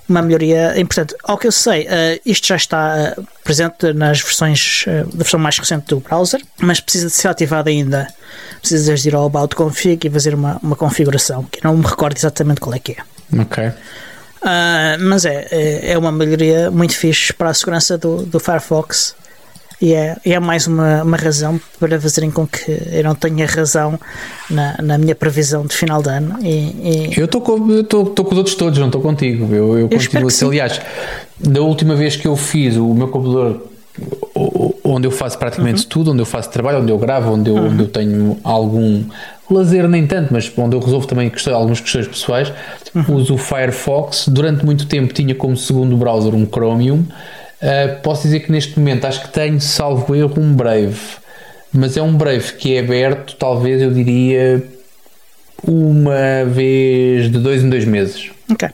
uma melhoria importante. Ao que eu sei, uh, isto já está presente nas versões, da versão mais recente do browser, mas precisa de ser ativado ainda. Precisas de ir ao About Config e fazer uma, uma configuração, que não me recordo exatamente qual é que é. Ok. Uh, mas é, é, é, uma melhoria muito fixe para a segurança do, do Firefox e é, é mais uma, uma razão para fazerem com que eu não tenha razão na, na minha previsão de final de ano. E, e... Eu estou com, com os outros todos, não estou contigo. Eu, eu, eu continuo assim. Aliás, da última vez que eu fiz o meu computador onde eu faço praticamente uhum. tudo, onde eu faço trabalho, onde eu gravo, onde eu, uhum. onde eu tenho algum lazer, nem tanto, mas onde eu resolvo também questões, algumas questões pessoais, uhum. uso o Firefox. Durante muito tempo tinha como segundo browser um Chromium. Uh, posso dizer que neste momento acho que tenho, salvo erro, um Brave. Mas é um Brave que é aberto, talvez eu diria, uma vez de dois em dois meses. Ok.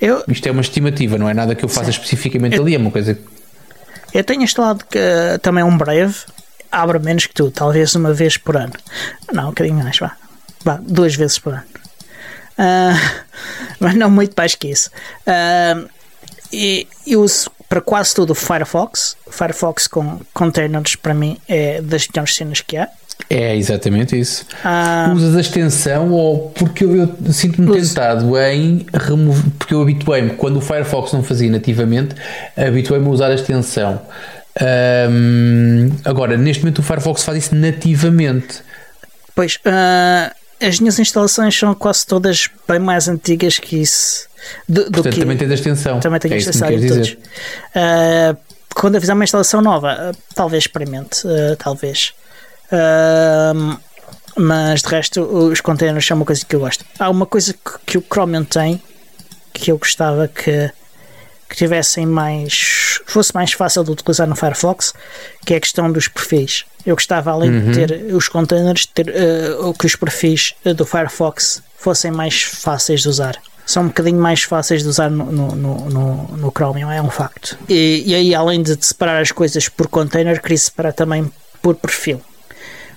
Eu... Isto é uma estimativa, não é nada que eu faça Sim. especificamente eu... ali, é uma coisa Eu tenho instalado que, também um Brave, abre menos que tu, talvez uma vez por ano. Não, um bocadinho mais, vá. Vá, duas vezes por ano. Uh, (laughs) mas não muito mais que isso. Uh, e eu uso para quase todo o Firefox. Firefox com containers para mim é das melhores cenas que há. É exatamente isso. Ah, Usas a extensão ou porque eu, eu sinto-me tentado em remover, porque eu habituei-me, quando o Firefox não fazia nativamente, habituei-me a usar a extensão. Um, agora, neste momento o Firefox faz isso nativamente. Pois, uh, as minhas instalações são quase todas bem mais antigas que isso. Do, do Portanto, que, também tem a extensão. Também tem é a extensão de todos. Uh, quando eu fizer uma instalação nova, uh, talvez experimente, uh, talvez. mas de resto, os containers são uma coisa que eu gosto. Há uma coisa que, que o Chromium tem que eu gostava que, que tivessem mais. fosse mais fácil de utilizar no Firefox, que é a questão dos perfis. Eu gostava, além uhum. de ter os containers, ter, que os perfis do Firefox fossem mais fáceis de usar são um bocadinho mais fáceis de usar no, no, no, no Chromium, é um facto. E, e aí, além de separar as coisas por container, queria separar também por perfil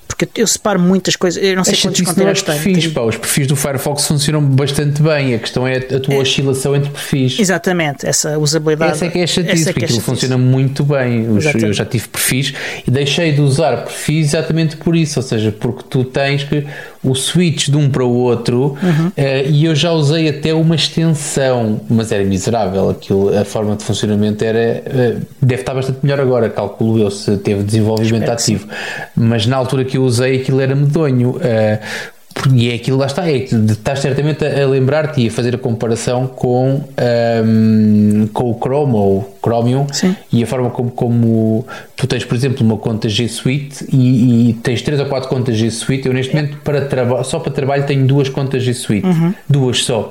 porque eu separo muitas coisas. Eu não sei quantos containers tem. Perfis, pá, os perfis do Firefox funcionam bastante bem. A questão é a tua é, oscilação entre perfis. Exatamente, essa usabilidade. Essa é que é chatice, é porque é aquilo funciona muito bem. Eu já tive perfis e deixei de usar perfis exatamente por isso. Ou seja, porque tu tens que o switch de um para o outro uhum. uh, e eu já usei até uma extensão, mas era miserável. Aquilo, a forma de funcionamento era. Uh, deve estar bastante melhor agora, calculo eu, se teve desenvolvimento Espero ativo. Mas na altura que eu usei aquilo era medonho. Uh, e é aquilo lá está, é, estás certamente a, lembrar-te e a fazer a comparação com, um, ehm, com o Chrome ou Chromium Sim. e a forma como, como tu tens, por exemplo, uma conta G Suite e, e tens três ou quatro contas G Suite. Eu neste momento, para só para trabalho, tenho duas contas G Suite, uhum. duas só.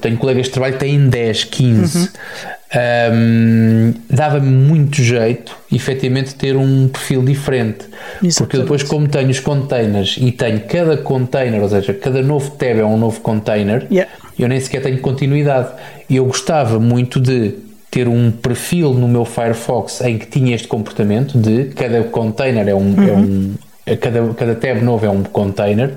Tenho colegas de trabalho que têm 10, 15. Uhum. Um, Dava-me muito jeito, efetivamente, ter um perfil diferente. Exatamente. Porque depois, como tenho os containers e tenho cada container, ou seja, cada novo tab é um novo container, yeah. eu nem sequer tenho continuidade. E eu gostava muito de ter um perfil no meu Firefox em que tinha este comportamento de cada container é um, é uhum. é um cada, cada tab novo é um container,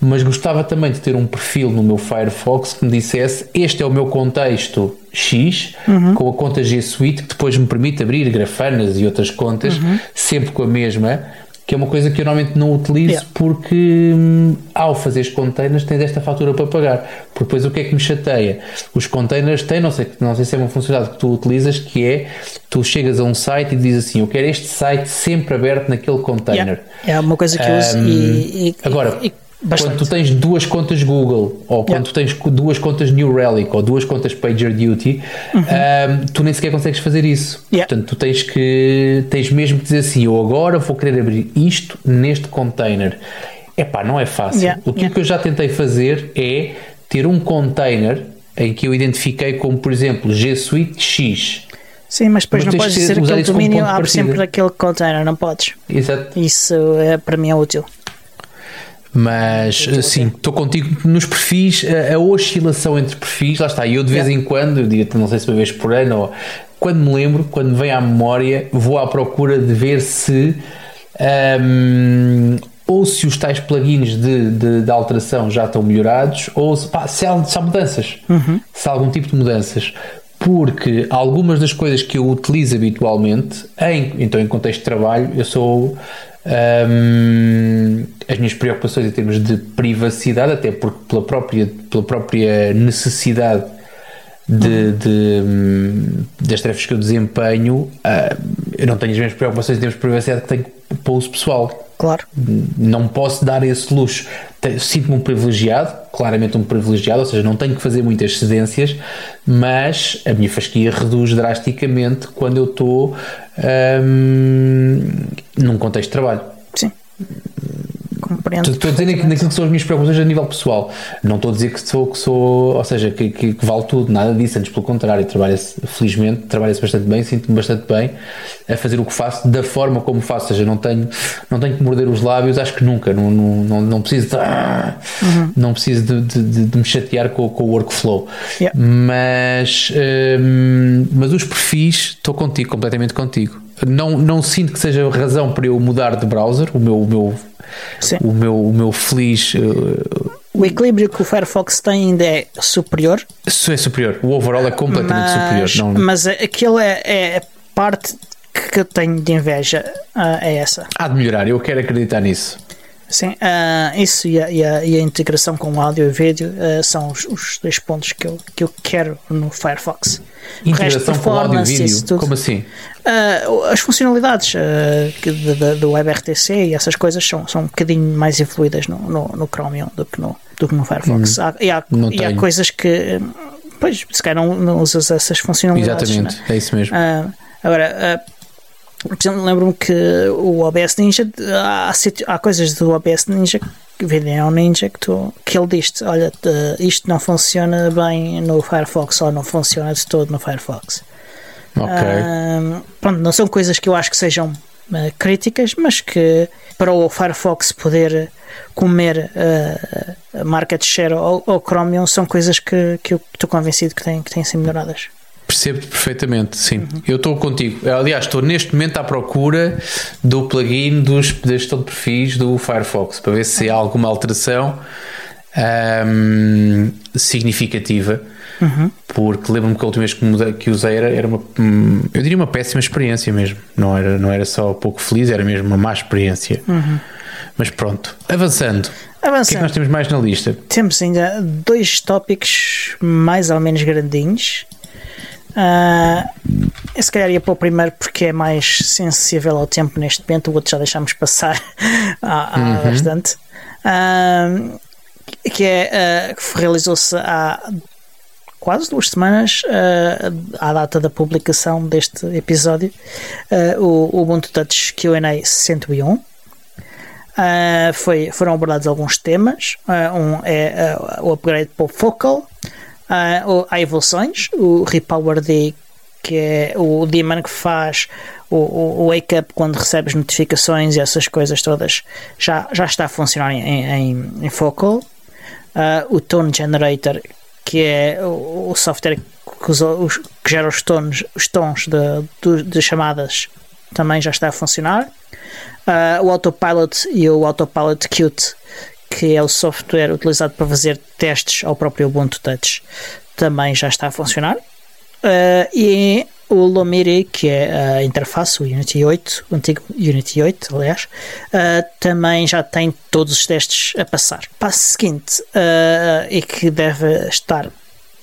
mas gostava também de ter um perfil no meu Firefox que me dissesse este é o meu contexto X, uhum. com a conta G Suite, que depois me permite abrir grafanas e outras contas, uhum. sempre com a mesma, que é uma coisa que eu normalmente não utilizo yeah. porque hum, ao fazer os containers tens esta fatura para pagar. Porque depois o que é que me chateia? Os containers têm, não sei, não sei se é uma funcionalidade que tu utilizas, que é tu chegas a um site e dizes assim: Eu quero este site sempre aberto naquele container. Yeah. É uma coisa que eu uso um, e, e, Agora, e, Bastante. quando tu tens duas contas Google ou quando Yeah. tu tens duas contas New Relic ou duas contas PagerDuty, ahm, tu nem sequer consegues fazer isso. Uhum. Yeah. Portanto, tu tens que tens mesmo que dizer assim: eu agora vou querer abrir isto neste container. Epá, não é fácil. Yeah, O que, que eu já tentei fazer é ter um container em que eu identifiquei como, por exemplo, G Suite X. Sim, mas depois Mas não podes de dizer isso como domínio, abre sempre aquele container, não podes. Exato. Isso é, para mim é útil. Mas sim, estou contigo nos perfis, a, a oscilação entre perfis, lá está. Eu de vez Yeah. em quando, eu digo, não sei se uma vez por ano, ou quando me lembro, quando me vem à memória, vou à procura de ver se ahm, ou se os tais plugins de, de, de alteração já estão melhorados, ou se, pá, se, há, se há mudanças, se há algum tipo de mudanças. Porque algumas das coisas que eu utilizo habitualmente, em, então em contexto de trabalho, eu sou Hum, as minhas preocupações em termos de privacidade, até porque pela própria, pela própria necessidade de, de, hum, das tarefas que eu desempenho, ah, eu não tenho as mesmas preocupações em termos de privacidade que tenho para o uso pessoal. Claro. Não posso dar esse luxo. Sinto-me um privilegiado, claramente um privilegiado, ou seja, não tenho que fazer muitas cedências, mas a minha fasquia reduz drasticamente quando eu estou hum, num contexto de trabalho. Sim. Compreendo. Estou a dizer naquilo que são as minhas preocupações a nível pessoal. Não estou a dizer que sou, que sou ou seja, que, que, que vale tudo, nada disso, antes pelo contrário, trabalha-se, felizmente, trabalha-se bastante bem, sinto-me bastante bem a fazer o que faço, da forma como faço, ou seja, não tenho, não tenho que morder os lábios, acho que nunca, não, não, não, não preciso de, não preciso de, de, de- de me chatear com, com o workflow. Yeah. Mas, hum, mas os perfis, estou contigo, completamente contigo. Não, não sinto que seja razão para eu mudar de browser, o meu, o meu Sim. o meu, o meu feliz uh, O equilíbrio que o Firefox tem ainda é superior, isso é superior. O overall é completamente mas, superior. Não, mas aquilo é, é a parte que eu tenho de inveja. ah, é essa. Há de melhorar, eu quero acreditar nisso. Sim, ah, isso e a, e, a, e a integração com áudio e vídeo ah, são os, os dois pontos que eu, que eu quero no Firefox. O resto, Integração com áudio e vídeo. Como assim? Ah, as funcionalidades do WebRTC e essas coisas são, são um bocadinho mais evoluídas no, no, no Chromium do que no, do que no Firefox. Há, e há, Hum. E há coisas que, pois, se calhar não, não usas essas funcionalidades. Exatamente, né? é isso mesmo. Agora, por exemplo, lembro-me que o OBS Ninja, há, há coisas do OBS Ninja ao Ninja que, tu, que ele diz olha, isto não funciona bem no Firefox ou não funciona de todo no Firefox. ok. Ah, pronto, não são coisas que eu acho que sejam ah, críticas, mas que para o Firefox poder comer ah, a market share ao, ao Chromium são coisas que, que eu estou convencido que têm que têm ser melhoradas. Percebo perfeitamente, sim. Uhum. Eu estou contigo. Aliás, estou neste momento à procura do plugin dos, da gestão de perfis do Firefox para ver se há alguma alteração ahm, significativa. Uhum. Porque lembro-me que a última vez que, mudei- que usei era, era uma, hum, eu diria uma péssima experiência mesmo. Não era, não era só pouco feliz, era mesmo uma má experiência. Mas pronto, avançando. O que é que Avançando. nós temos mais na lista? Temos ainda dois tópicos mais ou menos grandinhos. Ah, eu se calhar ia para o primeiro porque é mais sensível ao tempo neste momento, o outro já deixámos passar (laughs) há, há bastante. Ah, que é ah, que realizou-se há quase duas semanas ah, à data da publicação deste episódio ah, o, Ubuntu Touch Q&A 101 Uh, foi, foram abordados alguns temas. Uh, um é uh, o upgrade para o Focal. Uh, há evoluções. O Repower D, que é o daemon que faz o, o, wake up quando recebes notificações e essas coisas todas, já, já está a funcionar em, em, em Focal. Uh, o Tone Generator, que é o, o software que, os- que gera os tons, os tons de, de, de chamadas, também já está a funcionar. Uh, o Autopilot e o Autopilot Qt, que é o software utilizado para fazer testes ao próprio Ubuntu Touch, também já está a funcionar. Uh, e o Lomiri, que é a interface, o Unity 8, o antigo Unity 8, aliás, uh, também já tem todos os testes a passar. Passo seguinte, uh, e que deve estar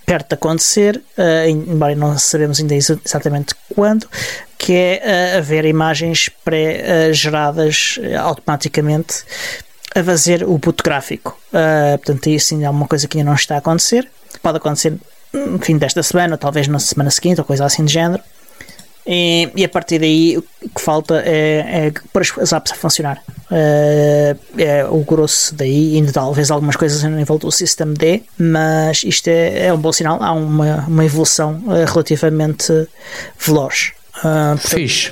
perto de acontecer, uh, embora não sabemos ainda exa- exatamente quando, que é haver imagens pré-geradas automaticamente a fazer o boot gráfico. Uh, portanto, isso ainda é uma coisa que ainda não está a acontecer. Pode acontecer no fim desta semana, ou talvez na semana seguinte, ou coisa assim de género. E, e, a partir daí o que falta é, é pôr as apps a funcionar. Uh, é o grosso daí, ainda talvez algumas coisas a nível do System D, mas isto é, é um bom sinal. Há uma, uma evolução uh, relativamente veloz. Uh, Fixe.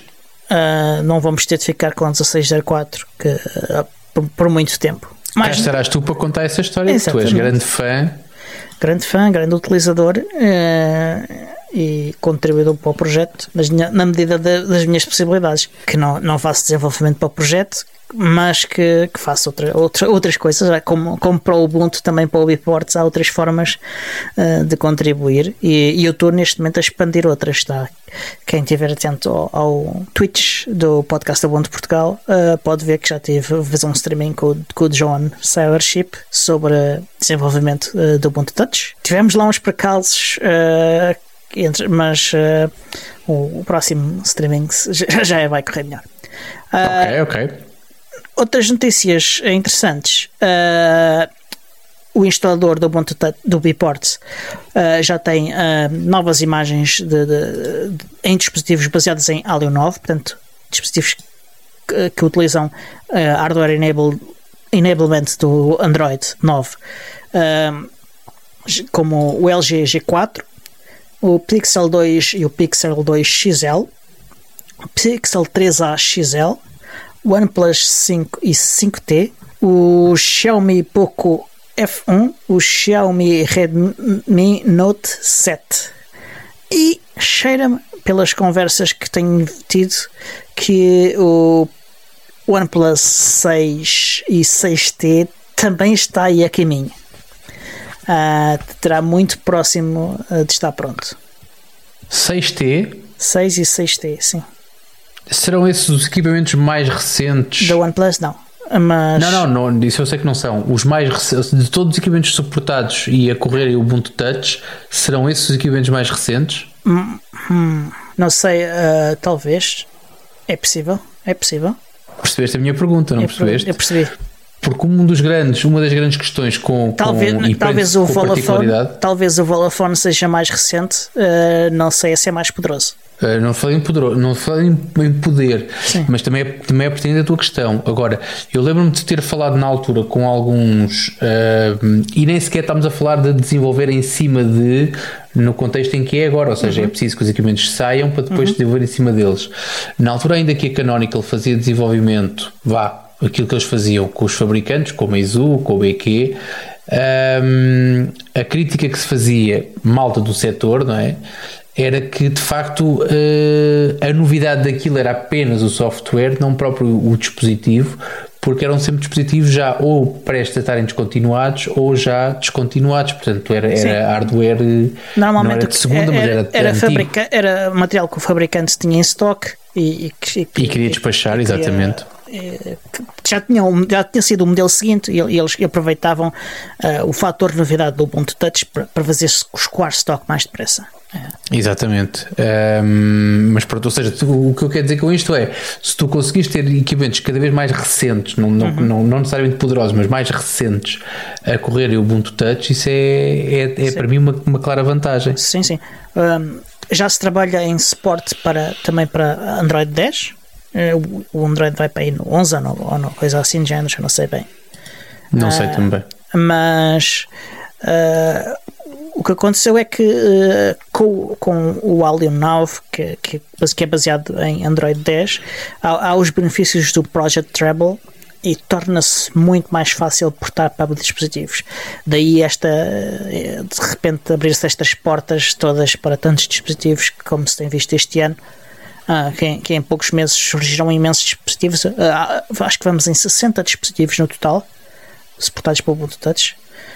Não vamos ter de ficar com 1604 que, por, por, muito tempo. Mas estarás tu para contar essa história. Tu és grande fã. Grande fã, grande utilizador. Uh, e contribuidor para o projeto, mas na medida de, das minhas possibilidades, que não, não faço desenvolvimento para o projeto, mas que, que faço outra, outra, outras coisas, é como, como para o Ubuntu, também para o Biports, há outras formas uh, de contribuir e, e, eu estou neste momento a expandir outras. Está? Quem estiver atento ao, ao Twitch do podcast Ubuntu Portugal uh, pode ver que já tive fazer um streaming com, com o John Sailorship sobre desenvolvimento uh, do Ubuntu Touch. Tivemos lá uns percalços entre, mas uh, o, o, próximo streaming (laughs) já, já vai correr melhor. Uh, ok, ok. Outras notícias interessantes. Uh, o instalador do Ubuntu do uh, já tem uh, novas imagens de, de, de, em dispositivos baseados em Alio 9, portanto, dispositivos que, que utilizam uh, hardware enable, enablement do Android 9, como o LG G4, o Pixel 2 e o Pixel 2 XL, o Pixel 3A XL, o OnePlus 5 e 5T, o Xiaomi Poco F1, o Xiaomi Redmi Note 7. E cheira-me, pelas conversas que tenho tido, que o OnePlus 6 e 6T também está aí a caminho uh, terá muito próximo uh, de estar pronto. 6T? 6 e 6T, sim. Serão esses os equipamentos mais recentes? Da OnePlus, não. Mas... Não, não, não, isso eu sei que não são. Os mais recentes, de todos os equipamentos suportados e a correr o Ubuntu Touch, serão esses os equipamentos mais recentes? Hum, hum, não sei, uh, talvez. É possível, é possível. Percebeste a minha pergunta, não eu percebeste? Eu percebi. Porque um dos grandes, uma das grandes questões com, talvez, com, talvez o Vodafone, talvez o Vodafone seja mais recente, uh, não sei se é mais poderoso. Uh, não falei em poder, não falei em poder mas também é, também é pertinente a tua questão. Agora, eu lembro-me de ter falado na altura com alguns, uh, e nem sequer estamos a falar de desenvolver em cima de, no contexto em que é agora, ou seja, é uhum. é preciso que os equipamentos saiam para depois uhum. desenvolver em cima deles. Na altura, ainda que a Canonical fazia desenvolvimento, vá, aquilo que eles faziam com os fabricantes, com a Meizu, com o BQ, um, a crítica que se fazia, malta do setor, não é? Era que de facto uh, a novidade daquilo era apenas o software, não próprio o dispositivo, porque eram sempre dispositivos já ou prestes a estarem descontinuados ou já descontinuados, portanto era, era hardware Normalmente era de segunda, era, mas era, era, fabrica, era material que o fabricante tinha em stock e, e, e, e queria despachar, e queria, exatamente já tinha, já tinha sido o modelo seguinte e eles aproveitavam uh, o fator de novidade do Ubuntu Touch para, para fazer escoar stock mais depressa. É. Exatamente, um, mas pronto, ou seja, tu, o que eu quero dizer com isto é se tu conseguires ter equipamentos cada vez mais recentes, não, não, uhum. não, não, necessariamente poderosos, mas mais recentes a correr o Ubuntu Touch, isso é, é, é para mim uma, uma clara vantagem. Sim, sim. Um, já se trabalha em suporte para, também para Android 10, é, o Android vai para aí no 11 ou, no, ou no coisa assim de género, já não sei bem. Não uh, sei também. Mas uh, o que aconteceu é que uh, com, com o Alien 9, que, que, que, é baseado em Android 10, há, há os benefícios do Project Treble e torna-se muito mais fácil portar para dispositivos. Daí esta de repente abrir-se estas portas todas para tantos dispositivos como se tem visto este ano ah, que, que, em poucos meses surgiram imensos dispositivos. Ah, acho que vamos em 60 dispositivos no total, suportados pelo Bluetooth Touch.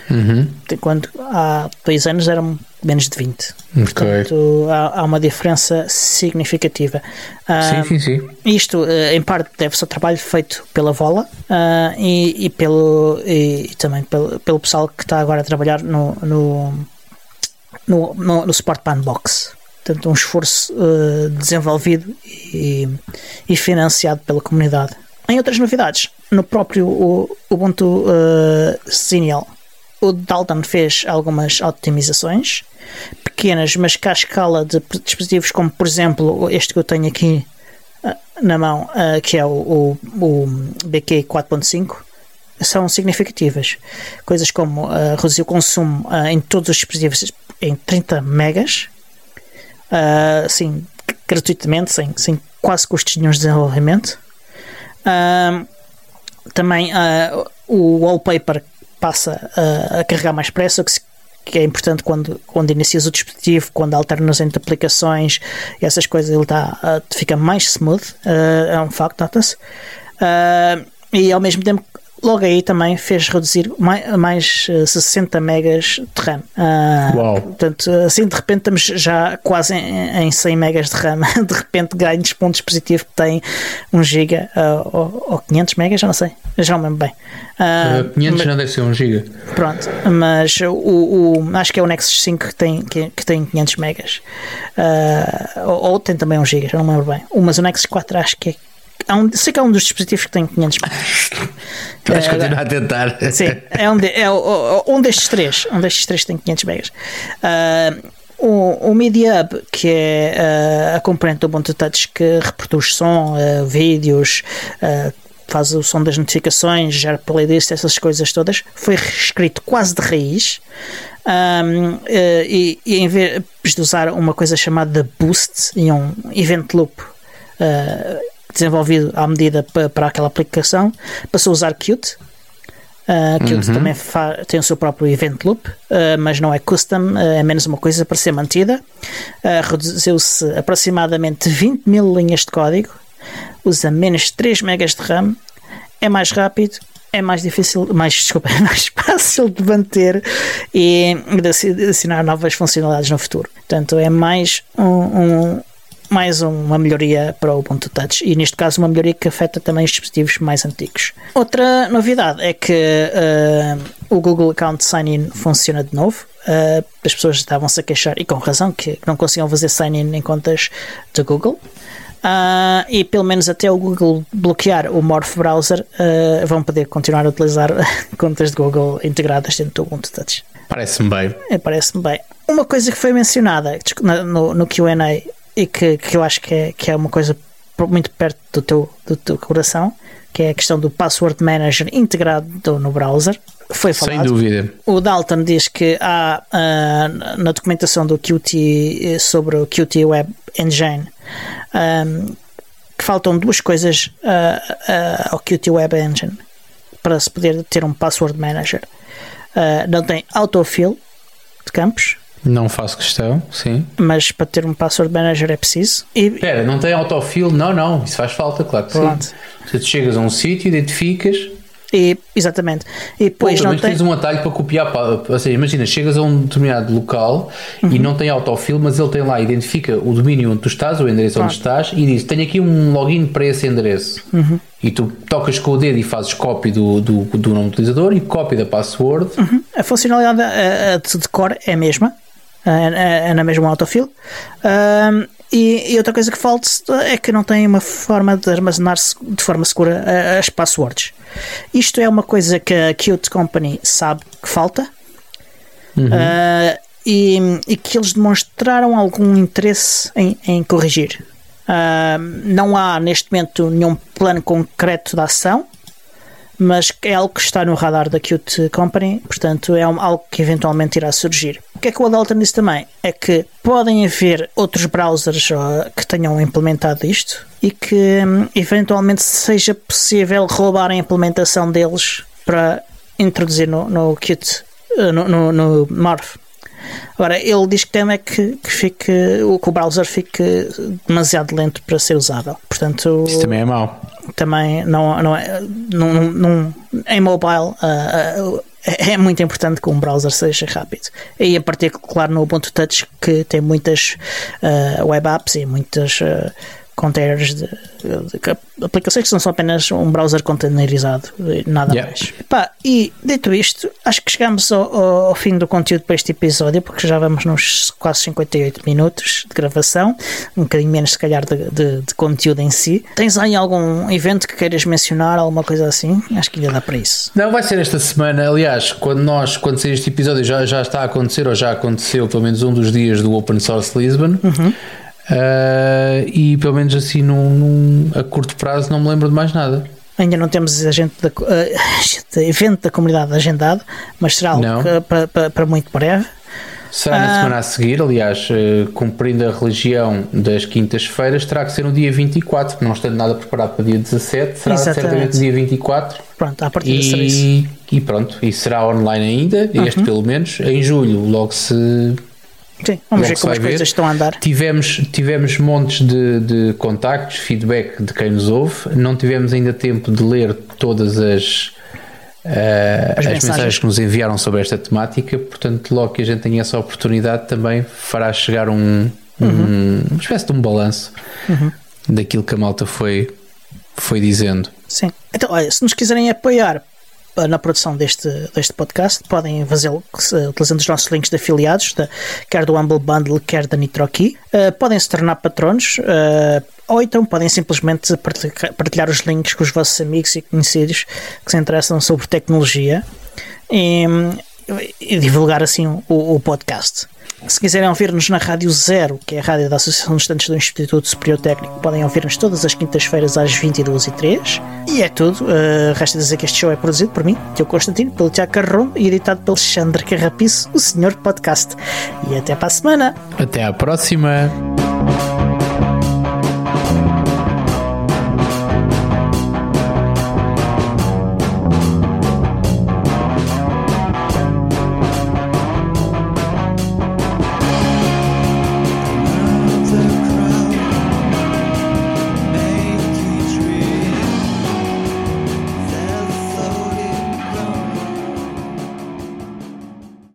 Uhum. Quando há dois anos eram menos de 20. Okay. Portanto, há, há, uma diferença significativa. Sim, sim, sim. Isto, uh, em parte, deve-se ao trabalho feito pela Vola e, e, pelo, e, e, também pelo, pelo pessoal que está agora a trabalhar no, no, no, no, no suporte unbox portanto, um esforço uh, desenvolvido e, e, financiado pela comunidade em outras novidades, no próprio Ubuntu uh, Xenial, o Dalton fez algumas otimizações pequenas, mas que à escala de dispositivos como, por exemplo, este que eu tenho aqui uh, na mão, que é o, o, o BQ 4.5, são significativas. Coisas como uh, reduzir o consumo uh, em todos os dispositivos em 30 megas, uh, assim, gratuitamente, sem, sem quase custos nenhum de desenvolvimento. Uh, também uh, o wallpaper passa a carregar mais depressa, que, que, é importante quando, quando inicias o dispositivo, quando alternas entre aplicações e essas coisas, ele tá, fica mais smooth, é um facto, nota-se. e ao mesmo tempo logo aí também fez reduzir mais, mais 60 megas de RAM. Uh, Uau. Portanto, assim de repente estamos já quase em, em 100 megas de RAM. (laughs) De repente ganhos para um dispositivo que tem 1 GB uh, ou, ou 500 megas, já não sei. Já não lembro bem. Uh, 500 mas, não deve ser 1 GB. Pronto, mas o, o, acho que é o Nexus 5 que tem, que, que tem 500 megas. Ou, ou, tem também 1 GB, já não lembro bem. Mas o Nexus 4 acho que é Há um, sei que é um dos dispositivos que tem 500 (laughs) Vais é, continuar a tentar. Sim, é um, de, é um destes três. Um destes três tem 500 megas. Uh, o, o Media Hub, que é uh, a componente do Ubuntu Touch que reproduz som, uh, vídeos, uh, faz o som das notificações, gera playlist, essas coisas todas, foi reescrito quase de raiz. Um, e, e, em vez de usar uma coisa chamada Boost e um Event Loop desenvolvido à medida para, para aquela aplicação, passou a usar Qt. Uh, Qt uhum. também tem o seu próprio event loop, uh, mas não é custom, uh, é menos uma coisa para ser mantida. Reduziu-se aproximadamente 20 mil linhas de código, usa menos 3 megas de RAM, é mais rápido, é mais difícil, mais, desculpa, é (laughs) mais fácil de manter e de adicionar novas funcionalidades no futuro. Portanto, é mais um, um mais uma melhoria para o Ubuntu Touch e neste caso uma melhoria que afeta também os dispositivos mais antigos. Outra novidade é que uh, o Google Account Sign-in funciona de novo. Uh, as pessoas estavam-se a queixar, e com razão, que não conseguiam fazer sign-in em contas de Google. Uh, e pelo menos até o Google bloquear o Morph Browser, uh, vão poder continuar a utilizar (laughs) contas de Google integradas dentro do Ubuntu Touch. Parece-me bem. É, Parece-me bem. Uma coisa que foi mencionada no, no QA e que, que eu acho que é, que é uma coisa muito perto do teu, do teu coração, que é a questão do Password Manager integrado no browser. Foi falado. Sem dúvida. O Dalton diz que há uh, na documentação do Qt eh, sobre o Qt Web Engine um, que faltam duas coisas uh, uh, ao Qt Web Engine para se poder ter um Password Manager. não tem autofill de campos não faço questão, sim. Mas para ter um password manager é preciso. Espera, não tem autofill? Não, não, isso faz falta, claro que Pronto. sim. Se tu chegas a um sítio, identificas. E, exatamente. E depois Pô, não tem... tens um atalho para copiar. Ou seja, imagina, chegas a um determinado local uhum. e não tem autofill, mas ele tem lá, identifica o domínio onde tu estás, o endereço Pronto. onde estás, e diz: Tenho aqui um login para esse endereço. Uhum. E tu tocas com o dedo e fazes cópia do, do, do nome do utilizador e cópia da password. Uhum. A funcionalidade a, a de core é a mesma é, é na mesma autofill. Um, e, e, outra coisa que falta é que não tem uma forma de armazenar de forma segura as passwords. Isto é uma coisa que a Qt Company sabe que falta uhum. uh, e, e, que eles demonstraram algum interesse em, em corrigir. Uh, não há neste momento nenhum plano concreto de ação, mas é algo que está no radar da Qt Company, portanto é algo que eventualmente irá surgir. O que é que o Adalton disse também? É que podem haver outros browsers que tenham implementado isto e que hum, eventualmente seja possível roubar a implementação deles para introduzir no, no Qt, eh, no, no, no Morph. Agora, ele diz que é que, que, fique, que o browser fique demasiado lento para ser usável. Portanto, Isso também é mau. Também não, não é. Não, não, em mobile. Uh, uh, é muito importante que um browser seja rápido. E a partir, claro, no Ubuntu Touch, que tem muitas uh, web apps e muitas containers de, de, aplicações que são só apenas um browser containerizado, nada yeah. mais. Pá, e dito isto, acho que chegamos ao, ao, fim do conteúdo para este episódio, porque já vamos nos quase 58 minutos de gravação, um bocadinho menos se calhar de, de, de conteúdo em si. Tens aí algum evento que queiras mencionar, alguma coisa assim? Acho que ainda dá para isso. Não, vai ser esta semana, aliás, quando nós, quando sair este episódio, já, já está a acontecer, ou já aconteceu pelo menos um dos dias do Open Source Lisbon. Uhum. Uh, e pelo menos assim num, num, a curto prazo não me lembro de mais nada. Ainda não temos agente da, uh, evento da comunidade agendado, mas será algo para, para, para muito breve. Será na ah. semana a seguir, aliás, uh, cumprindo a religião das quintas-feiras, terá que ser no dia 24, não estando nada preparado para o dia 17, será Exatamente. certamente dia 24. Pronto, a partir e, será isso. E pronto, e será online ainda, este uhum. pelo menos, em julho, logo se Sim, vamos ver como as coisas estão a andar. Tivemos, tivemos montes de, de contactos, feedback de quem nos ouve. Não tivemos ainda tempo de ler todas as, uh, as, as mensagens. mensagens. que nos enviaram sobre esta temática. Portanto, logo que a gente tenha essa oportunidade, também fará chegar um, um uhum. uma espécie de um balanço uhum. daquilo que a malta foi, foi dizendo. Sim. Então, olha, se nos quiserem apoiar na produção deste, deste podcast. Podem fazê-lo utilizando os nossos links de afiliados, de, quer do Humble Bundle, quer da NitroKey. Uh, podem se tornar patronos. Uh, ou então podem simplesmente partilhar os links com os vossos amigos e conhecidos que se interessam sobre tecnologia e, e divulgar assim o, o podcast. Se quiserem ouvir-nos na Rádio Zero, que é a rádio da Associação de Estudantes do Instituto Superior Técnico, podem ouvir-nos todas as quintas-feiras às 22h03. E é tudo. Uh, resta dizer que este show é produzido por mim, Tio Constantino, pelo Tiago Carrão e editado pelo Alexandre Carrapiço, o Senhor Podcast. E até para a semana. Até à próxima.